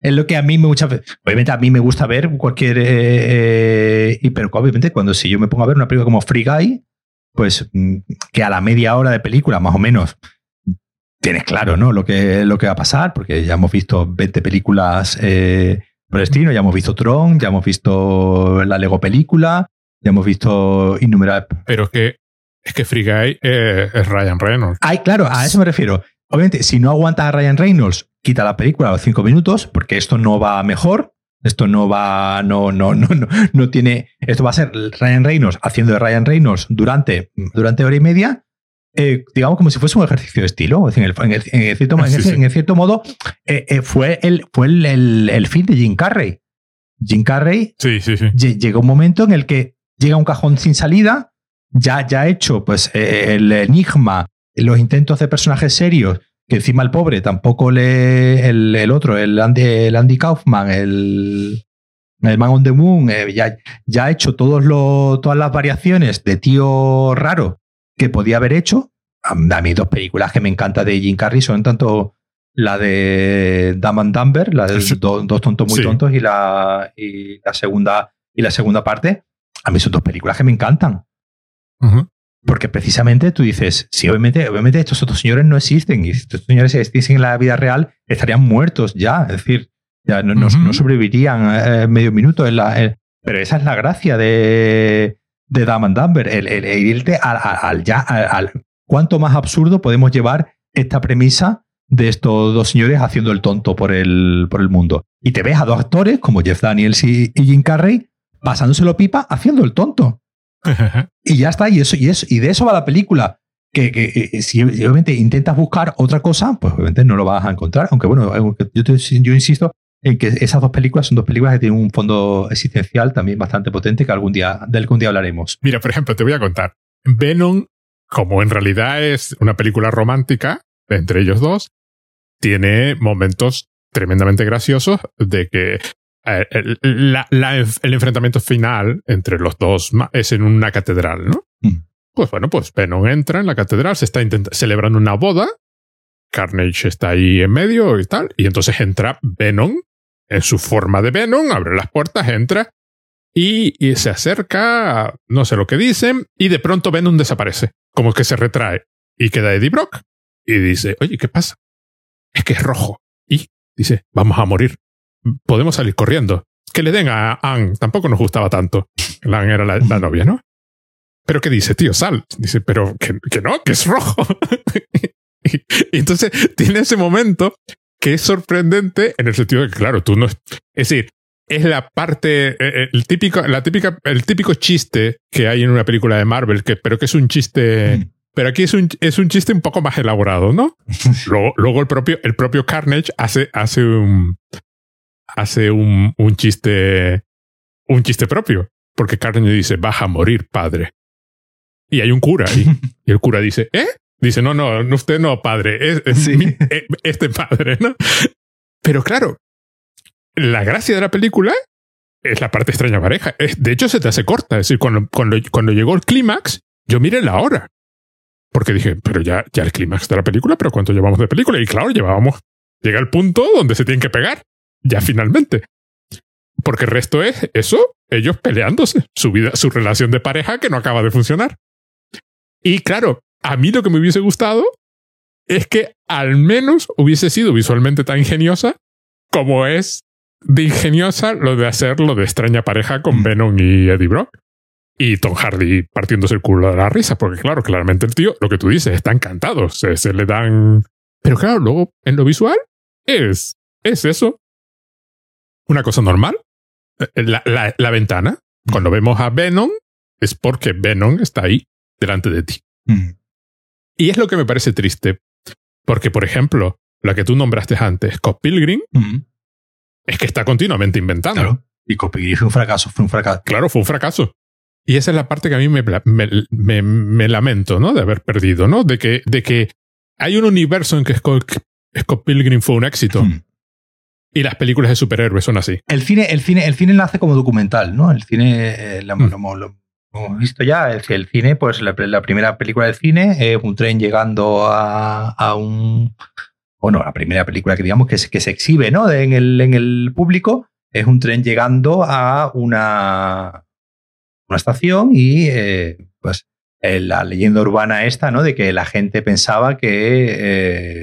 Speaker 2: es lo que a mí me muchas veces, obviamente a mí me gusta ver cualquier, eh, eh, y pero obviamente cuando si yo me pongo a ver una película como Free Guy, pues mm, que a la media hora de película más o menos tienes claro, ¿no? Lo que, lo que va a pasar, porque ya hemos visto 20 películas eh, por el estilo, ya hemos visto Tron, ya hemos visto la Lego película, ya hemos visto innumerables
Speaker 1: Pero es que, es que Free Guy eh, es Ryan Reynolds.
Speaker 2: Ay, claro, a eso me refiero. Obviamente, si no aguantas a Ryan Reynolds, quita la película a los cinco minutos, porque esto no va mejor. Esto no va, no, no, no, no, no tiene. Esto va a ser Ryan Reynolds haciendo de Ryan Reynolds durante, durante hora y media, eh, digamos como si fuese un ejercicio de estilo. En el, en el- en cierto, <laughs>
Speaker 1: Sí,
Speaker 2: en modo, eh, eh, fue, el, fue el, el, fin de Jim Carrey. Jim Carrey
Speaker 1: Sí, sí, sí.
Speaker 2: lle- llega un momento en el que llega un cajón sin salida, ya, ya hecho pues, el enigma, los intentos de personajes serios, que encima el pobre tampoco le. El, el otro, el Andy, el Andy Kaufman, el, el Man on the Moon, eh, ya, ya ha hecho todos los, todas las variaciones de tío raro que podía haber hecho. A a mí, dos películas que me encanta de Jim Carrey son tanto la de Dumb and Dumber, la de
Speaker 1: Sí.
Speaker 2: do- dos tontos muy
Speaker 1: Sí.
Speaker 2: tontos, y la, y la segunda y la segunda parte. A mí son dos películas que me encantan. Porque precisamente tú dices, sí, obviamente, obviamente estos otros señores no existen. Y si estos señores existiesen en la vida real, estarían muertos ya. Es decir, ya no, no-
Speaker 1: Ujú.
Speaker 2: no sobrevivirían eh, medio minuto. En la, en- pero esa es la gracia de, de Dumb and Dumber, el, el- el irte al, al- al ya, al, al- cuánto más absurdo podemos llevar esta premisa de estos dos señores haciendo el tonto por el, por el mundo. Y te ves a dos actores como Jeff Daniels y, y Jim Carrey pasándoselo pipa haciendo el tonto. Y ya está, y eso, y eso, y de eso va la película. Que, que, eh, si obviamente intentas buscar otra cosa, pues obviamente no lo vas a encontrar. Aunque bueno, yo, insisto en que esas dos películas son dos películas que tienen un fondo existencial también bastante potente que algún día, del que día hablaremos.
Speaker 1: Mira, por ejemplo, te voy a contar. Venom, como en realidad es una película romántica entre ellos dos, tiene momentos tremendamente graciosos de que eh, el, la- la- el enfrentamiento final entre los dos es en una catedral, ¿no?
Speaker 2: Mm.
Speaker 1: Pues bueno, pues Venom entra en la catedral, se está celebrando una boda, Carnage está ahí en medio y tal, y entonces entra Venom en su forma de Venom, abre las puertas, entra y, y se acerca, no sé lo que dicen, y de pronto Venom desaparece, como que se retrae y queda Eddie Brock y dice, oye, ¿qué pasa? Es que es rojo. Y dice, vamos a morir. Podemos salir corriendo. Que le den a Anne. Tampoco nos gustaba tanto. La Anne era la, la novia, ¿no? Pero ¿qué dice, tío? Sal. Dice, pero que, que no, que es rojo. <laughs> y, y entonces tiene ese momento que es sorprendente en el sentido de que, claro, tú no... Es decir, es la parte, eh, el típico, la típica, el típico chiste que hay en una película de Marvel, que, pero que es un chiste pero aquí es un, es un chiste un poco más elaborado, ¿no? <laughs> luego, luego el propio, el propio Carnage hace, hace un, hace un, un chiste, un chiste propio. Porque Carnage dice, vas a morir, padre. Y hay un cura ahí. <laughs> y el cura dice, ¿eh? Dice, no, no, usted no, padre, es, eh, este padre, ¿no? Pero claro, la gracia de la película es la parte extraña pareja. de hecho, se te hace corta. Es decir, cuando, cuando, cuando llegó el clímax, yo miré la hora. Porque dije, pero ya, ya el clímax de la película, pero ¿cuánto llevamos de película? Y claro, llevábamos, llega el punto donde se tienen que pegar. Ya finalmente. Porque el resto es eso, ellos peleándose, su vida, su relación de pareja que no acaba de funcionar. Y claro, a mí lo que me hubiese gustado es que al menos hubiese sido visualmente tan ingeniosa como es de ingeniosa lo de hacer lo de extraña pareja con mm. Venom y Eddie Brock. Y Tom Hardy partiéndose el culo de la risa, porque claro, claramente el tío, lo que tú dices, está encantado, se, se le dan... Pero claro, luego en lo visual es, es eso. Una cosa normal. Eh, la, la, la ventana, cuando vemos a Venom, es porque Venom está ahí, delante de ti. Mm. Y es lo que me parece triste, porque, por ejemplo, la que tú nombraste antes, Scott Pilgrim, mm. es que está continuamente inventando.
Speaker 2: Claro. Y Scott Pilgrim fue un fracaso, fue un fracaso.
Speaker 1: Claro, fue un fracaso. Y esa es la parte que a mí me, me, me, lamento, ¿no? De haber perdido, ¿no? De que, de que hay un universo en que Scott, Pilgrim fue un éxito. Mm. Y las películas de superhéroes son así.
Speaker 2: El cine, el cine, el cine nace como documental, ¿no? El cine, eh, hemos visto ya, el, el cine, pues la, primera película del cine es un tren llegando a, un. Bueno, la primera película que digamos que se, que se exhibe ¿no? en, el, en el público es un tren llegando a una, una estación y eh, pues eh, la leyenda urbana esta, ¿no? De que la gente pensaba que,
Speaker 1: eh,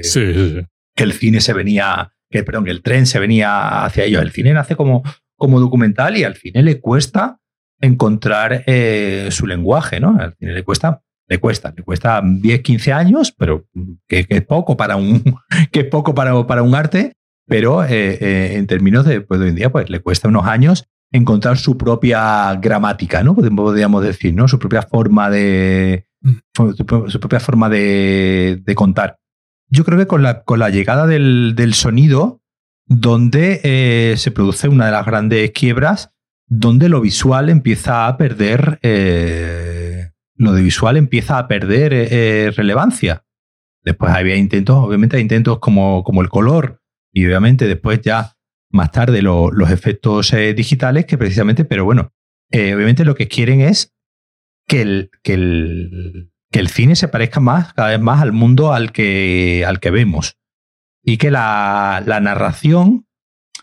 Speaker 1: que
Speaker 2: el cine se venía, que perdón, que el tren se venía hacia ellos. El cine nace como, como documental y al cine le cuesta encontrar eh, su lenguaje, ¿no? Al cine le cuesta, le cuesta, le cuesta 10, 15 años, pero que, es poco para un, <laughs> que es poco para, para un arte, pero eh, eh, en términos de, pues, hoy en día, pues le cuesta unos años encontrar su propia gramática, ¿no? Podríamos decir, ¿no? Su propia forma de, mm. su, propia forma de, de, contar. Yo creo que con la, con la llegada del, del sonido, donde se produce una de las grandes quiebras donde lo visual empieza a perder, eh, lo de visual empieza a perder eh, eh, relevancia. Después había intentos, obviamente hay intentos como, como el color y obviamente después ya más tarde los efectos digitales que precisamente, pero bueno, obviamente lo que quieren es que el, que el, que el cine se parezca más, cada vez más al mundo al que, al que vemos. Y que la, la narración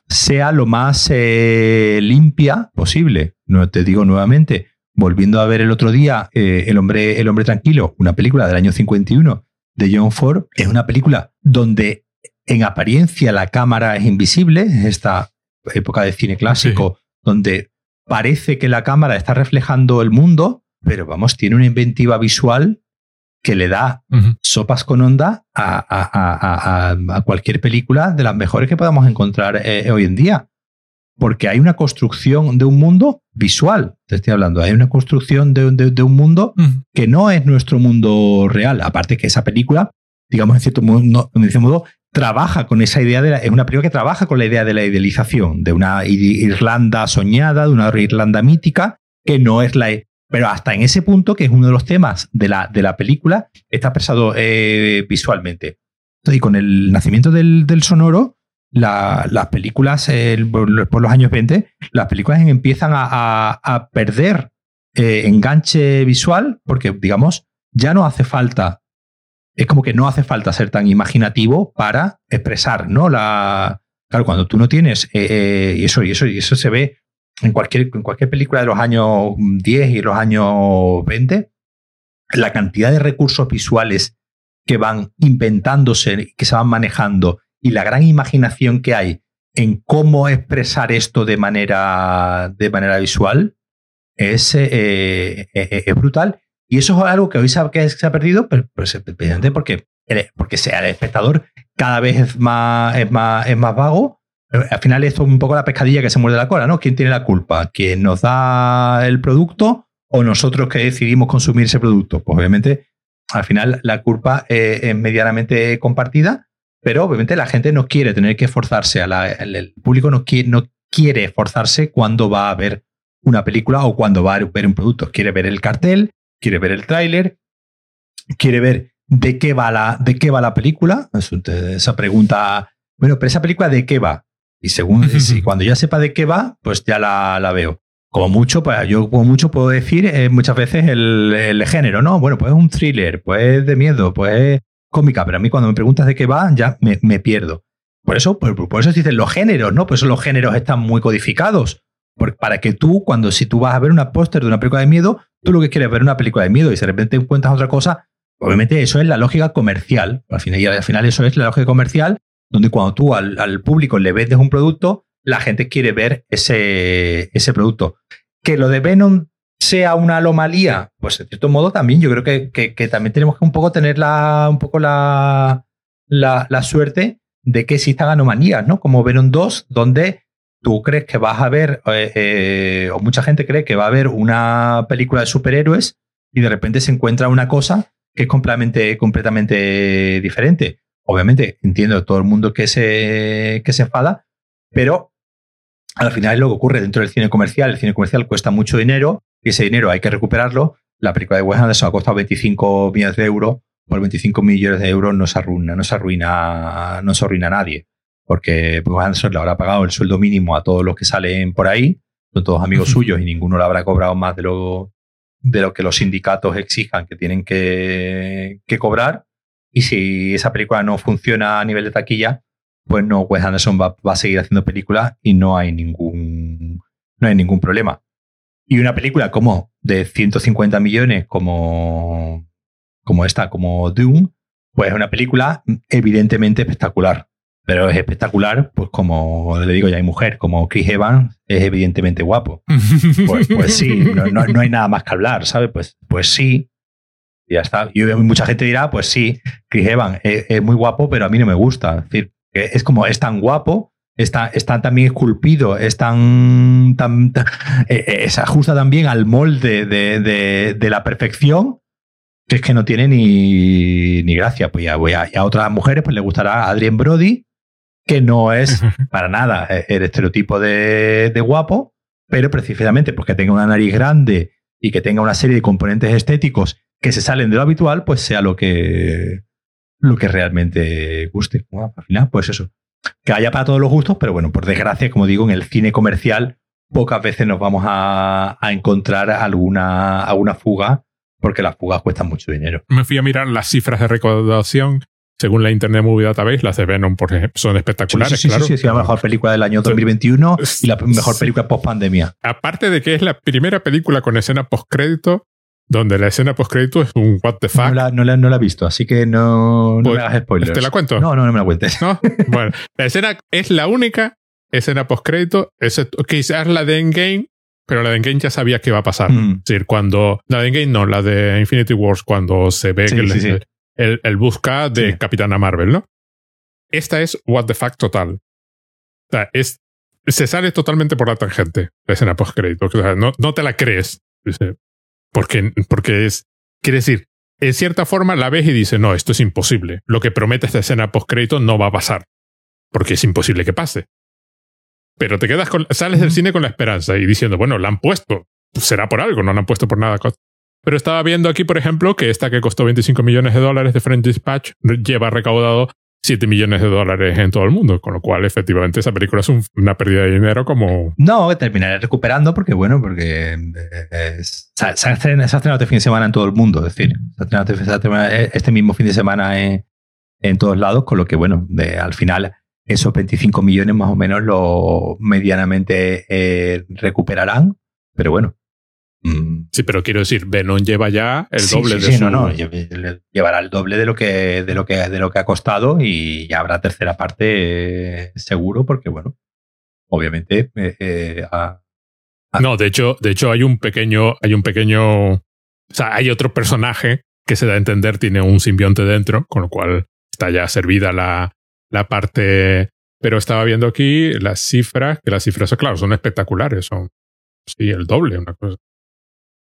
Speaker 2: sea lo más eh, limpia posible. No te digo nuevamente, volviendo a ver el otro día eh, el, hombre, el hombre Tranquilo, una película del año 51 de John Ford, es una película donde en apariencia la cámara es invisible, esta época de cine clásico, donde parece que la cámara está reflejando el mundo, pero vamos, tiene una inventiva visual que le da sopas con onda a, cualquier película de las mejores que podamos encontrar eh, hoy en día. Porque hay una construcción de un mundo visual, te estoy hablando, hay una construcción de, un mundo que no es nuestro mundo real. Aparte que esa película, digamos en cierto modo, en cierto modo trabaja con esa idea de la, es una película que trabaja con la idea de la idealización, de una Irlanda soñada, de una Irlanda mítica, que no es la, pero hasta en ese punto, que es uno de los temas de la, de la película, está expresado eh, visualmente. Y con el nacimiento del, sonoro, las películas, por los años 20, las películas empiezan a, perder eh, enganche visual, porque, digamos, ya no hace falta, es como que no hace falta ser tan imaginativo para expresar, ¿no? La, claro, cuando tú no tienes, eh, y, eso, y, eso, y eso se ve en cualquier, en cualquier película de los años 10 y los años 20, la cantidad de recursos visuales que van inventándose, que se van manejando y la gran imaginación que hay en cómo expresar esto de manera, de manera visual es, eh, eh, eh, es brutal. Y eso es algo que hoy se ha, que se ha perdido, pero, porque, porque sea el espectador cada vez es más, es más, es más vago al final esto es un poco la pescadilla que se muerde la cola, ¿no? ¿Quién tiene la culpa? ¿Quién nos da el producto o nosotros que decidimos consumir ese producto? Pues obviamente al final la culpa eh, es medianamente compartida, pero obviamente la gente no quiere tener que esforzarse, el, público no quiere, no quiere esforzarse cuando va a ver una película o cuando va a ver un producto. Quiere ver el cartel, quiere ver el tráiler, quiere ver de qué va la, de qué va la película. Esa pregunta, bueno, pero esa película de qué va. Y según <laughs> si cuando ya sepa de qué va, pues ya la, la veo. Como mucho, pues yo como mucho puedo decir eh, muchas veces el, el, género, ¿no? Bueno, pues es un thriller, pues de miedo, pues cómica, pero a mí cuando me preguntas de qué va, ya me, me pierdo. Por eso, por, por, eso dicen los géneros, ¿no? Por eso los géneros están muy codificados. para que tú, cuando si tú vas a ver una póster de una película de miedo, tú lo que quieres es ver una película de miedo y si de repente encuentras otra cosa, obviamente eso es la lógica comercial. Al final, y al final eso es la lógica comercial, donde cuando tú al, público le vendes un producto, la gente quiere ver ese, ese producto. Que lo de Venom sea una anomalía, pues en cierto modo también yo creo que, que, también tenemos que un poco tener la, un poco la, la, la, suerte de que existan anomalías, ¿no? Como Venom 2, donde tú crees que vas a ver, eh, eh, o mucha gente cree que va a haber una película de superhéroes y de repente se encuentra una cosa que es completamente, completamente diferente. Obviamente, entiendo todo el mundo que se, que se enfada, pero al final es lo que ocurre dentro del cine comercial. El cine comercial cuesta mucho dinero y ese dinero hay que recuperarlo. La película de Wes Anderson ha costado 25 millones de euros. Por 25 millones de euros no se arruina, no se arruina, no se arruina a nadie. Porque Wes Anderson le habrá pagado el sueldo mínimo a todos los que salen por ahí, son todos amigos suyos y ninguno le habrá cobrado más de lo, de lo que los sindicatos exijan que tienen que, que cobrar. Y si esa película no funciona a nivel de taquilla, pues no, Wes Anderson va, a seguir haciendo películas y no hay ningún, no hay ningún problema. Y una película como de 150 millones, como, como esta, como Doom, pues es una película evidentemente espectacular. Pero es espectacular, pues como le digo ya, hay mujer, como Chris Evans es evidentemente guapo. <laughs> Pues, pues sí, no, hay nada más que hablar, ¿sabes? Pues, pues sí, ya está. Y mucha gente dirá, pues sí, Chris Evans es, es, muy guapo, pero a mí no me gusta. Es decir, es como, es tan guapo, está, tan también esculpido, es tan, tan, eh, eh, se ajusta también al molde de, de, la perfección, que es que no tiene ni, ni gracia. Pues ya voy a, y a otras mujeres pues le gustará Adrien Brody, que no es <laughs> para nada eh, el estereotipo de, de guapo, pero precisamente porque tenga una nariz grande y que tenga una serie de componentes estéticos que se salen de lo habitual, pues sea lo que, lo que realmente guste. al final, pues eso. Que haya para todos los gustos, pero bueno, por desgracia, como digo, en el cine comercial pocas veces nos vamos a, encontrar alguna, alguna fuga, porque las fugas cuestan mucho dinero.
Speaker 1: Me fui a mirar las cifras de recaudación según la Internet Movie Database, las de Venom, por ejemplo, son espectaculares.
Speaker 2: Sí, sí, sí, sí, la mejor película del año 2021 y la mejor película post pandemia.
Speaker 1: Aparte de que es la primera película con escena post crédito donde la escena post-crédito es un what the fuck.
Speaker 2: No la, no la, he visto, así que no, no me pues, hagas spoilers.
Speaker 1: ¿Te la cuento?
Speaker 2: No, no, no me la cuentes.
Speaker 1: ¿No? <laughs> Bueno, la escena es la única escena post-crédito, quizás la de Endgame, pero la de Endgame ya sabía que iba a pasar. Mm. Es decir, cuando. La de Endgame no, la de Infinity Wars, cuando se ve que el, el, busca de Capitana Marvel, ¿no? Esta es what the fuck total. O sea, es, se sale totalmente por la tangente la escena post-crédito. O sea, no, no te la crees. Porque, porque es, quiere decir, en cierta forma la ves y dices, no, esto es imposible. Lo que promete esta escena post-crédito no va a pasar. Porque es imposible que pase. Pero te quedas con, sales del cine con la esperanza y diciendo, bueno, la han puesto. Será por algo, no la han puesto por nada. Pero estaba viendo aquí, por ejemplo, que esta que costó 25 millones de dólares de French Dispatch lleva recaudado 7 millones de dólares en todo el mundo, con lo cual efectivamente esa película es una pérdida de dinero como...
Speaker 2: No, terminaré recuperando porque, bueno, porque eh, se, ha estrenado este fin de semana en todo el mundo, es decir, se ha estrenado este mismo fin de semana en, en todos lados, con lo que, bueno, de, al final esos 25 millones más o menos lo medianamente eh, recuperarán, pero bueno.
Speaker 1: Sí, pero quiero decir, Venom lleva ya el doble de
Speaker 2: sí, no, no, llevará el doble de lo que de lo que de lo que ha costado y ya habrá tercera parte eh, seguro porque bueno, obviamente eh, eh,
Speaker 1: No, de hecho, de hecho hay un pequeño hay un pequeño o sea, hay otro personaje que se da a entender tiene un simbionte dentro, con lo cual está ya servida la la parte pero estaba viendo aquí las cifras, que las cifras, claro, son espectaculares, son sí, el doble, una cosa.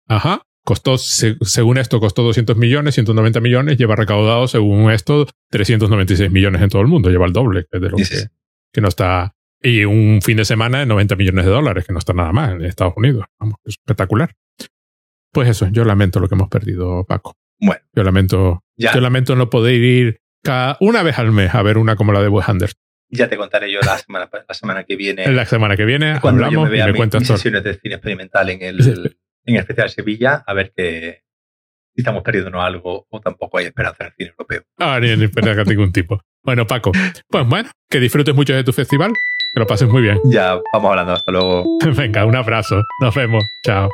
Speaker 1: Ajá. costó, según esto, costó 200 millones, 190 millones, lleva recaudado, según esto, 396 millones en todo el mundo, lleva el doble de lo que, que no está. Y un fin de semana 90 millones de dólares, que no está nada mal en Estados Unidos. Vamos, espectacular. Pues eso, yo lamento lo que hemos perdido, Paco.
Speaker 2: Bueno.
Speaker 1: Yo lamento, yo lamento no poder ir cada una vez al mes a ver una como la de Wes Anderson.
Speaker 2: Ya te contaré yo la semana, la semana que viene.
Speaker 1: La semana que viene cuando hablamos yo me vea y me
Speaker 2: sesiones de cine experimental en el, en especial Sevilla, a ver que si estamos perdiendo algo o tampoco hay esperanza en el cine europeo.
Speaker 1: Ah, ni, ni esperanza ningún tipo. Bueno, Paco, pues bueno, que disfrutes mucho de tu festival, que lo pases muy bien.
Speaker 2: Ya, vamos hablando, hasta luego. <laughs>
Speaker 1: Venga, un abrazo, nos vemos, chao.